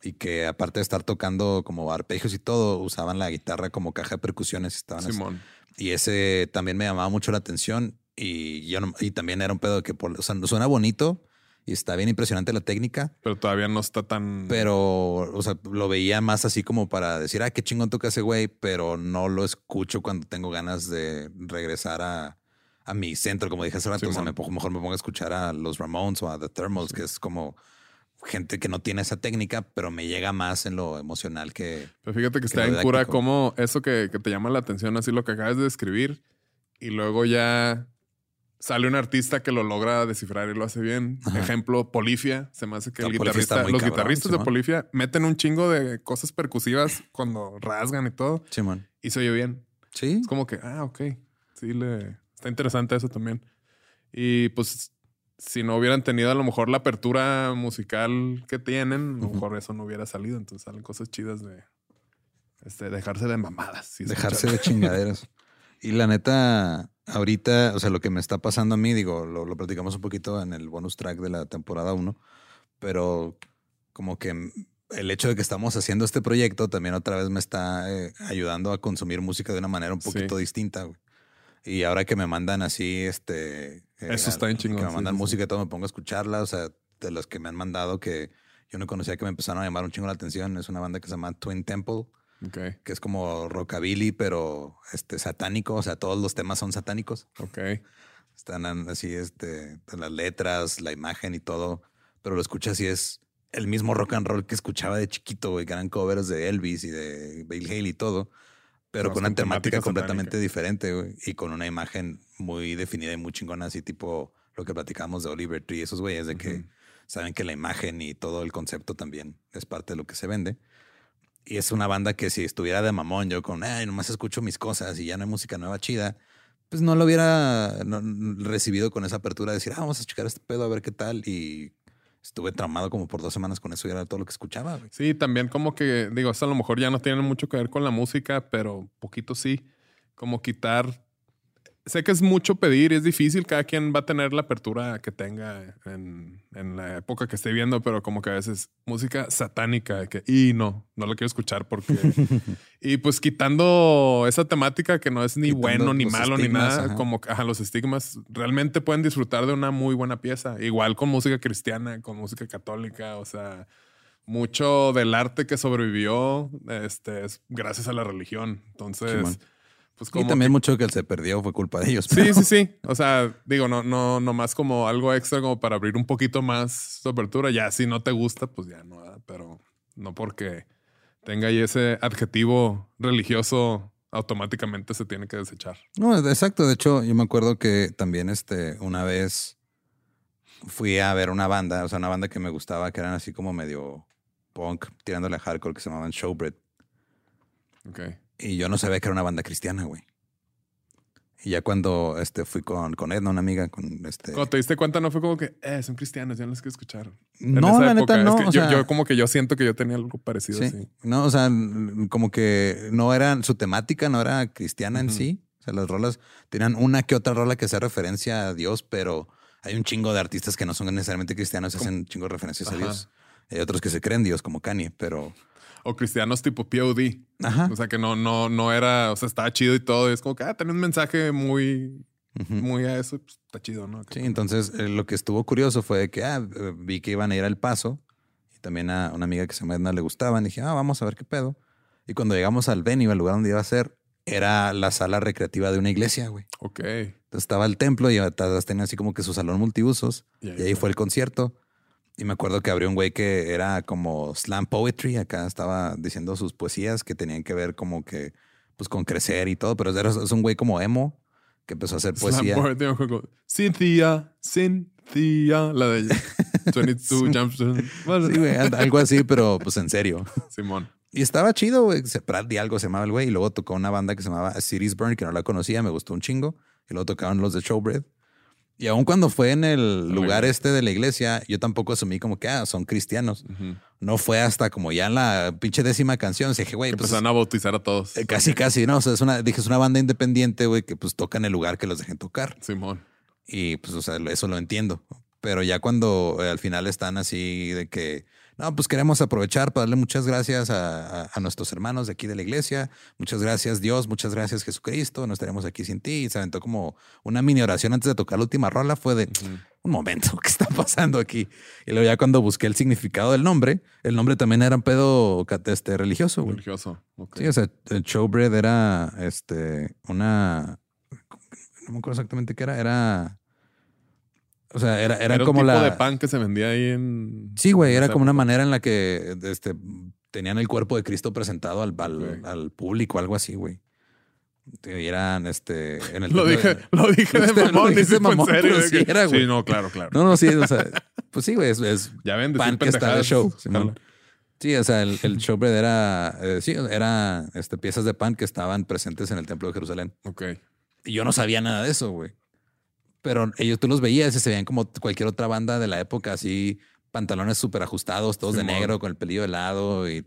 y que aparte de estar tocando como arpegios y todo, usaban la guitarra como caja de percusiones. y Estaban así. Simón. Y ese también me llamaba mucho la atención y yo no- y también era un pedo que por- o sea, suena bonito y está bien impresionante la técnica, Pero todavía no está tan. pero o sea, lo veía más así como para decir, ah, qué chingón toca ese güey, pero no lo escucho cuando tengo ganas de regresar a, a mi centro, como dije hace rato. O sea, me mejor me pongo a escuchar a los Ramones o a The Thermals, que es como gente que no tiene esa técnica, pero me llega más en lo emocional que... Pero fíjate que que está en cura como eso que, que te llama la atención, así lo que acabas de describir, y luego ya sale un artista que lo logra descifrar y lo hace bien. Ajá. Ejemplo, Polifia. Se me hace que el guitarrista, los cabrón, guitarristas de Simón. Polifia meten un chingo de cosas percusivas cuando rasgan y todo, Simón. y se oye bien. Sí. Es como que, ah, ok. Sí, le está interesante eso también. Y pues, si no hubieran tenido a lo mejor la apertura musical que tienen, a lo mejor eso no hubiera salido. Entonces salen cosas chidas de este, dejarse de mamadas. dejarse de chingaderas. Y la neta, ahorita, o sea, lo que me está pasando a mí, digo, lo, lo platicamos un poquito en el bonus track de la temporada 1, pero como que el hecho de que estamos haciendo este proyecto también otra vez me está eh, ayudando a consumir música de una manera un Sí. poquito distinta. güey. Y ahora que me mandan así, este... eh, Eso está bien chingón, Que me mandan sí, música y todo, me pongo a escucharla. O sea, de los que me han mandado que yo no conocía que me empezaron a llamar un chingo la atención. Es una banda que se llama Twin Temple que es como rockabilly, pero este satánico, o sea, todos los temas son satánicos. ok. Están así, este, las letras, la imagen y todo, pero lo escuchas y es el mismo rock and roll que escuchaba de chiquito, güey, que eran covers de Elvis y de Bill Haley y todo, pero con una temática completamente satánica. diferente, güey, y con una imagen muy definida y muy chingona, así tipo lo que platicamos de Oliver Tree, esos güeyes, de que saben que la imagen y todo el concepto también es parte de lo que se vende. Y es una banda que si estuviera de mamón, yo con, ay, nomás escucho mis cosas y ya no hay música nueva chida, pues no lo hubiera no- recibido con esa apertura de decir, ah, vamos a checar este pedo a ver qué tal. Y estuve traumado como por dos semanas con eso y era todo lo que escuchaba. Sí, también como que, digo, esto a lo mejor ya no tiene mucho que ver con la música, pero poquito sí. Como quitar. Sé que es mucho pedir y es difícil, cada quien va a tener la apertura que tenga en, en la época que esté viendo, pero como que a veces música satánica, que, y no, no lo quiero escuchar porque... y pues quitando esa temática que no es ni Quitando bueno, ni malo, ni nada, ajá. como ajá, los estigmas, realmente pueden disfrutar de una muy buena pieza. Igual con música cristiana, con música católica, o sea, mucho del arte que sobrevivió este, es gracias a la religión. Entonces. Pues Y como también mucho que el se perdió fue culpa de ellos. Sí, pero- sí, sí. O sea, digo, no, no, no más como algo extra como para abrir un poquito más su apertura. Ya si no te gusta, pues ya no, ¿verdad? pero no porque tenga ahí ese adjetivo religioso automáticamente se tiene que desechar. No, exacto. De hecho, yo me acuerdo que también este, una vez fui a ver una banda, o sea, una banda que me gustaba, que eran así como medio punk, tirándole a hardcore, que se llamaban Showbread. Ok. Y yo no sabía que era una banda cristiana, güey. Y ya cuando este, fui con, con Edna, una amiga, con este... Cuando te diste cuenta, no fue como que eh, son cristianos, ya no los que escuchar. En No, la época, neta es no. que o yo, sea, yo como que yo siento que yo tenía algo parecido sí. así. No, o sea, como que no eran, su temática no era cristiana en sí. O sea, las rolas tenían una que otra rola que hace referencia a Dios, pero hay un chingo de artistas que no son necesariamente cristianos hacen chingo de referencias a. Dios. Hay otros que se creen Dios, como Kanye, pero. O cristianos tipo POD. Ajá. O sea, que no, no, no era, o sea, estaba chido y todo. Y es como que, ah, tenía un mensaje muy, muy a eso. Pues está chido, ¿no? Sí, entonces eh, lo que estuvo curioso fue que ah, eh, vi que iban a ir al paso y también a una amiga que se llama Edna le gustaban. Y dije, ah, vamos a ver qué pedo. Y cuando llegamos al venue, al lugar donde iba a ser, era la sala recreativa de una iglesia, güey. Ok. Entonces estaba el templo y atrás tenía así como que su salón multiusos. Y Y ahí fue el concierto. Y me acuerdo que abrió un güey que era como slam poetry. Acá estaba diciendo sus poesías que tenían que ver como que, pues con crecer y todo. Pero era, es un güey como emo que empezó a hacer poesía. Slam poetry, juego. Cynthia, Cynthia, la de 22 Jump Sí, güey, algo así, pero pues en serio. Simón. Y estaba chido, güey. Se- Bradley algo se llamaba el güey. Y luego tocó una banda que se llamaba Cities Burn, que no la conocía, me gustó un chingo. Y luego tocaban los de Showbread. Y aun cuando fue en el lugar este de la iglesia, yo tampoco asumí como que ah, son cristianos. No fue hasta como ya en la pinche décima canción. Dije, güey, pues Empezaron a bautizar a todos. eh, casi, casi, ¿no? O sea, es una, dije, es una banda independiente, güey, que pues toca en el lugar que los dejen tocar. Simón. Y pues, o sea, eso lo entiendo. Pero ya cuando eh, al final están así de que, no, pues queremos aprovechar para darle muchas gracias a, a- a nuestros hermanos de aquí de la iglesia. Muchas gracias Dios, muchas gracias Jesucristo. No estaremos aquí sin ti. Y se aventó como una mini oración antes de tocar la última rola. Fue de un momento, ¿qué está pasando aquí? Y luego ya cuando busqué el significado del nombre, el nombre también era un pedo este, religioso, güey. Religioso. Sí, o sea, el showbread era este una no me acuerdo exactamente qué era, era o sea, era, era, Era como un tipo la de pan que se vendía ahí en. Sí, güey, era como una manera en la que este tenían el cuerpo de Cristo presentado al, al, público, algo así, güey. Y eran este en el Lo templo de- dije, lo dije de Este, lo mamón, serio. pero sí que- era, güey. Sí, no, claro, claro. No, no, sí, o sea, pues sí, güey, es, es Ya ven, pan que está de show. Sí, o sea, el, el showbread era, eh, sí, era este, piezas de pan que estaban presentes en el templo de Jerusalén. Ok. Y yo no sabía nada de eso, güey. Pero ellos, tú los veías y se veían como cualquier otra banda de la época, así, pantalones súper ajustados, todos de negro, con el pelillo de lado. Y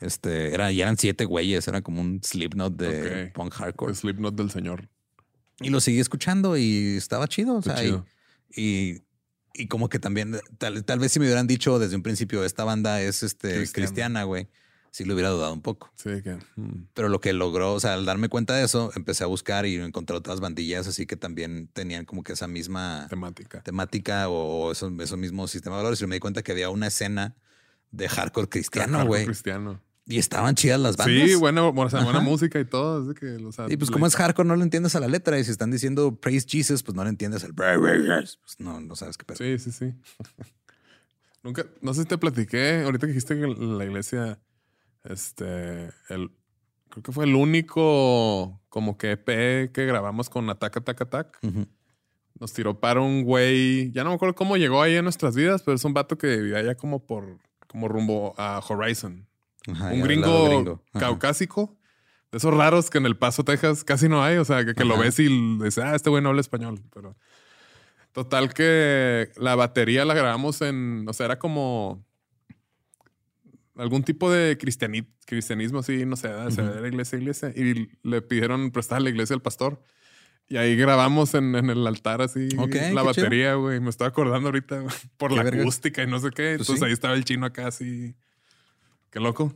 este, era, y eran siete güeyes, era como un Slipknot de punk hardcore. El Slipknot del señor. Y lo seguí escuchando y estaba chido. O sea, y- chido. y, y como que también, tal, tal vez si me hubieran dicho desde un principio, esta banda es este, cristiana, güey, sí lo hubiera dudado un poco. Sí, que. mm, Pero lo que logró, o sea, al darme cuenta de eso, empecé a buscar y encontré otras bandillas así que también tenían como que esa misma temática. temática o, esos, esos mismos sistemas de valores. Y me di cuenta que había una escena de hardcore cristiano, Hardcore güey. cristiano. Y estaban chidas las bandas. Sí, bueno, o sea, buena Ajá. música y todo. es de que, o sea, Y pues le- como es hardcore, no le entiendes a la letra. Y si están diciendo praise Jesus, pues no le entiendes al pues no, no sabes qué pedo. Sí, sí, sí. Nunca, no sé si te platiqué, ahorita que dijiste que la iglesia, este, el, creo que fue el único como que EP que grabamos con Attack Attack Attack. Nos tiró para un güey, ya no me acuerdo cómo llegó ahí en nuestras vidas, pero es un vato que vivía allá como por, como rumbo a Horizon. Ajá, un gringo, caucásico. De esos raros que en El Paso, Texas casi no hay. O sea, que, que lo ves y dices, ah, este güey no habla español. Pero total que la batería la grabamos en, o sea, era como algún tipo de cristiani- cristianismo así, no sé, o sea, Ujú. era iglesia, iglesia. Y le pidieron prestar a la iglesia al pastor. Y ahí grabamos en, en el altar así Ok, qué la batería, güey. Me estoy acordando ahorita por la vergas. acústica y no sé qué. Pues Entonces sí. ahí estaba el chino acá así. Qué loco.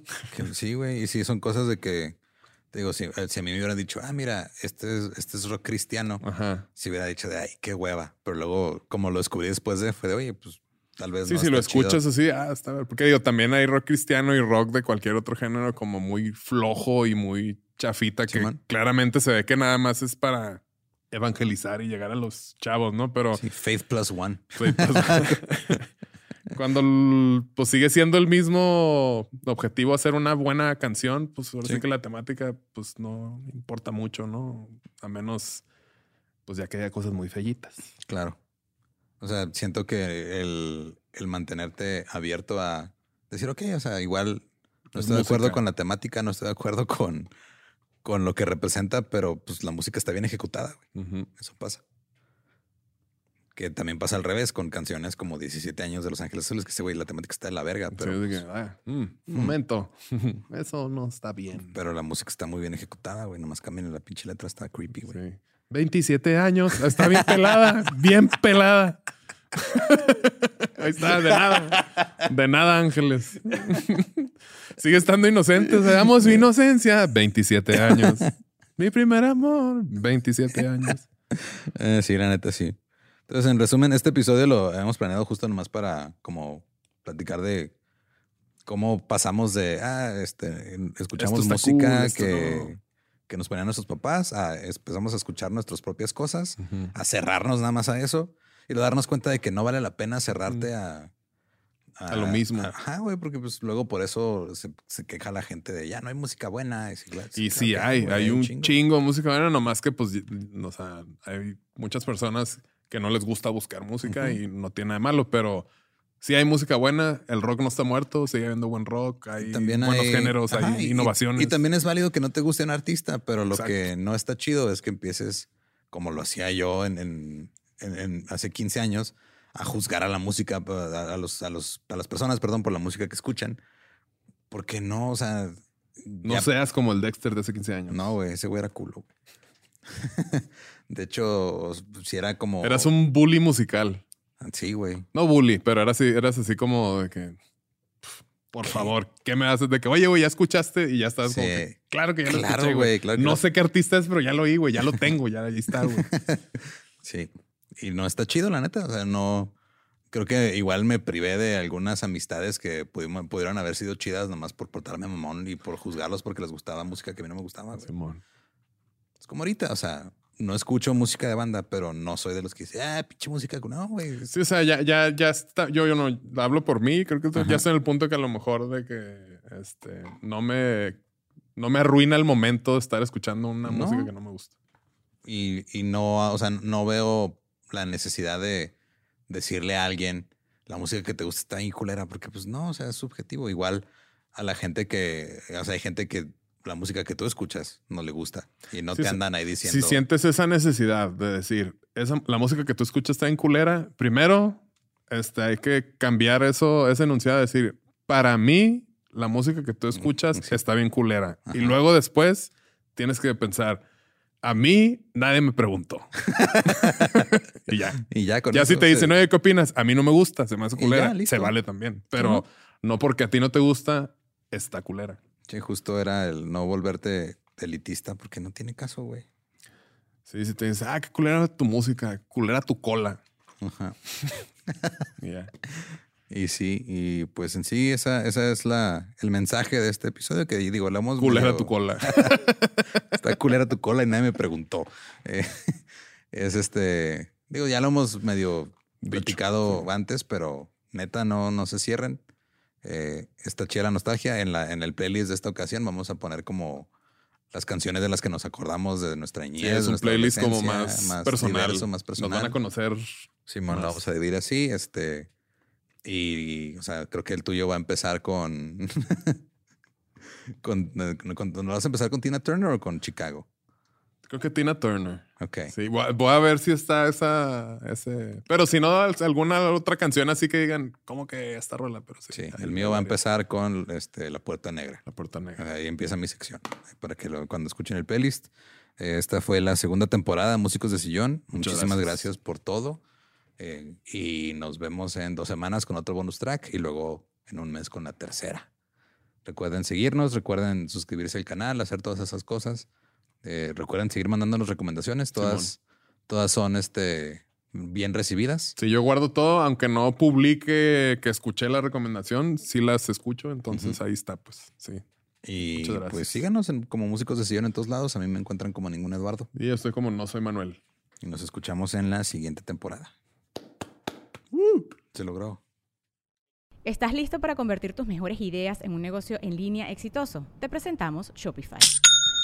Sí, güey. Y sí, son cosas de que, te digo, si, si a mí me hubieran dicho, ah, mira, este es, este es rock cristiano, Ajá. si hubiera dicho de, ay, qué hueva. Pero luego, como lo descubrí después de, fue de, oye, pues tal vez Sí, no si lo está chido". escuchas así, ah, está bien. Porque digo, también hay rock cristiano y rock de cualquier otro género como muy flojo y muy chafita, que claramente se ve que nada más es para evangelizar y llegar a los chavos, ¿no? Pero Sí, Faith Plus One. pues, pues, cuando l- pues sigue siendo el mismo objetivo hacer una buena canción, pues ahora sí, Sí. que la temática pues no importa mucho, ¿no? A menos pues ya que haya cosas muy fellitas. Claro. O sea, siento que el, el mantenerte abierto a decir, ok, o sea, igual no Es estoy de acuerdo con la temática, no estoy de acuerdo con, con lo que representa, pero pues la música está bien ejecutada, güey. Eso pasa. Que también pasa al revés con canciones como 17 años de Los Ángeles Azules, que ese güey, la temática está de la verga, pero, Sí, pues, que, ah, mm, un momento, eso no está bien. pero la música está muy bien ejecutada, güey. Nomás cambian la pinche letra, está creepy, güey. Sí. 27 años, está bien pelada, bien pelada. Ahí está, de nada. De nada, Ángeles. Sigue estando inocente, veamos su inocencia. 27 años. Mi primer amor, 27 años. Eh, sí, la neta, sí. Entonces, en resumen, este episodio lo hemos planeado justo nomás para como platicar de cómo pasamos de, ah, este, escuchamos música cool, que, no. Que nos ponían nuestros papás, a empezamos a escuchar nuestras propias cosas, a cerrarnos nada más a eso y luego darnos cuenta de que no vale la pena cerrarte a... A lo mismo. Ajá, güey, porque pues luego por eso se, se queja la gente de ya no hay música buena. Y, sí, güey, Y claro sí que hay, güey, hay un chingo. chingo de música buena, nomás que pues, o sea, hay muchas personas que no les gusta buscar música y no tiene nada de malo, pero sí hay música buena, el rock no está muerto, sigue habiendo buen rock, hay también buenos hay géneros, ajá, hay y- innovaciones. Y, también es válido que no te guste un artista, pero lo Exacto. que no está chido es que empieces, como lo hacía yo en, en- en- en- hace 15 años, a juzgar a la música, a, a los, a, los, a las personas, perdón, por la música que escuchan. Porque no, o sea. no ya- seas como el Dexter de hace 15 años. No, güey, ese güey era culo. güey. de hecho, si era como. Eras un bully musical. Sí, güey. No bully, pero eras así, eras así como de que, por favor, ¿qué me haces? De que, oye, güey, ya escuchaste y ya estás como Sí. que, claro que ya lo Claro, escuché, güey, claro no lo- sé qué artista es, pero ya lo oí, güey, ya lo tengo, ya ahí está, güey. Sí. Y no está chido, la neta. O sea, no. Creo que igual me privé de algunas amistades que pudimos- pudieron haber sido chidas nomás por portarme mamón y por juzgarlos porque les gustaba música que a mí no me gustaba. güey. Simón. Es como ahorita, o sea, no escucho música de banda, pero no soy de los que dicen, ah, pinche música. No, güey. Sí, o sea, ya, ya, ya está. Yo, yo no hablo por mí. Creo que Ajá. ya estoy en el punto que a lo mejor de que este no me, no me arruina el momento de estar escuchando una No. música que no me gusta. Y, y no, o sea, no veo la necesidad de decirle a alguien la música que te gusta está bien culera, porque pues no, o sea, es subjetivo. Igual a la gente que, o sea, hay gente que la música que tú escuchas no le gusta y no Sí, te sí. andan ahí diciendo. Si sientes esa necesidad de decir, esa, la música que tú escuchas está en culera, primero este, hay que cambiar eso, ese enunciado, decir, para mí, la música que tú escuchas sí. está bien culera. Y luego después tienes que pensar, a mí nadie me preguntó. y ya. Y ya con Ya si te dicen, oye, ¿qué opinas? A mí no me gusta, se me hace ya, culera. listo. se vale también. Pero no porque a ti no te gusta, está culera. Sí, justo era el no volverte elitista porque no tiene caso, güey. Sí, si te dicen, ah, qué culera tu música, culera tu cola. Ajá. Y ya. Y sí, y pues en sí, esa, esa es la, el mensaje de este episodio que digo, hablamos. Culera medio- tu cola. Está culera tu cola y nadie me preguntó. Eh, es este, digo, ya lo hemos medio Dicho, platicado antes, pero neta, no, no se cierren. Eh, está chida la nostalgia. En, la, en el playlist de esta ocasión vamos a poner como las canciones de las que nos acordamos de nuestra niñez. Sí, es un nuestra playlist como adolescencia, más, personal. diverso, más personal. Nos van a conocer. Simón, lo más. vamos a dividir así. Este. Y, o sea, creo que el tuyo va a empezar con. con, eh, con- ¿No vas a empezar con Tina Turner o con Chicago? Creo que Tina Turner. Ok. Sí, voy a, voy a ver si está esa, ese. Pero si no, alguna otra canción así que digan, ¿cómo que esta rola? Pero sí. Sí, el mío va a empezar con este, La Puerta Negra. La puerta negra. Ahí empieza mi sección. Para que lo- cuando escuchen el playlist. Eh, Esta fue la segunda temporada Músicos de Sillón. Muchas Muchísimas gracias. gracias, por todo. Eh, y nos vemos en dos semanas con otro bonus track y luego en un mes con la tercera. Recuerden seguirnos, recuerden suscribirse al canal, hacer todas esas cosas. Eh, recuerden seguir mandándonos recomendaciones. Todas, todas son este, bien recibidas. Sí, yo guardo todo, aunque no publique que escuché la recomendación, sí las escucho, entonces ahí está, pues sí. Y Muchas gracias. pues síganos en- como Músicos de Sillón en todos lados. A mí me encuentran como ningún Eduardo. Y yo estoy como no soy Manuel. Y nos escuchamos en la siguiente temporada. Se logró. ¿Estás listo para convertir tus mejores ideas en un negocio en línea exitoso? Te presentamos Shopify.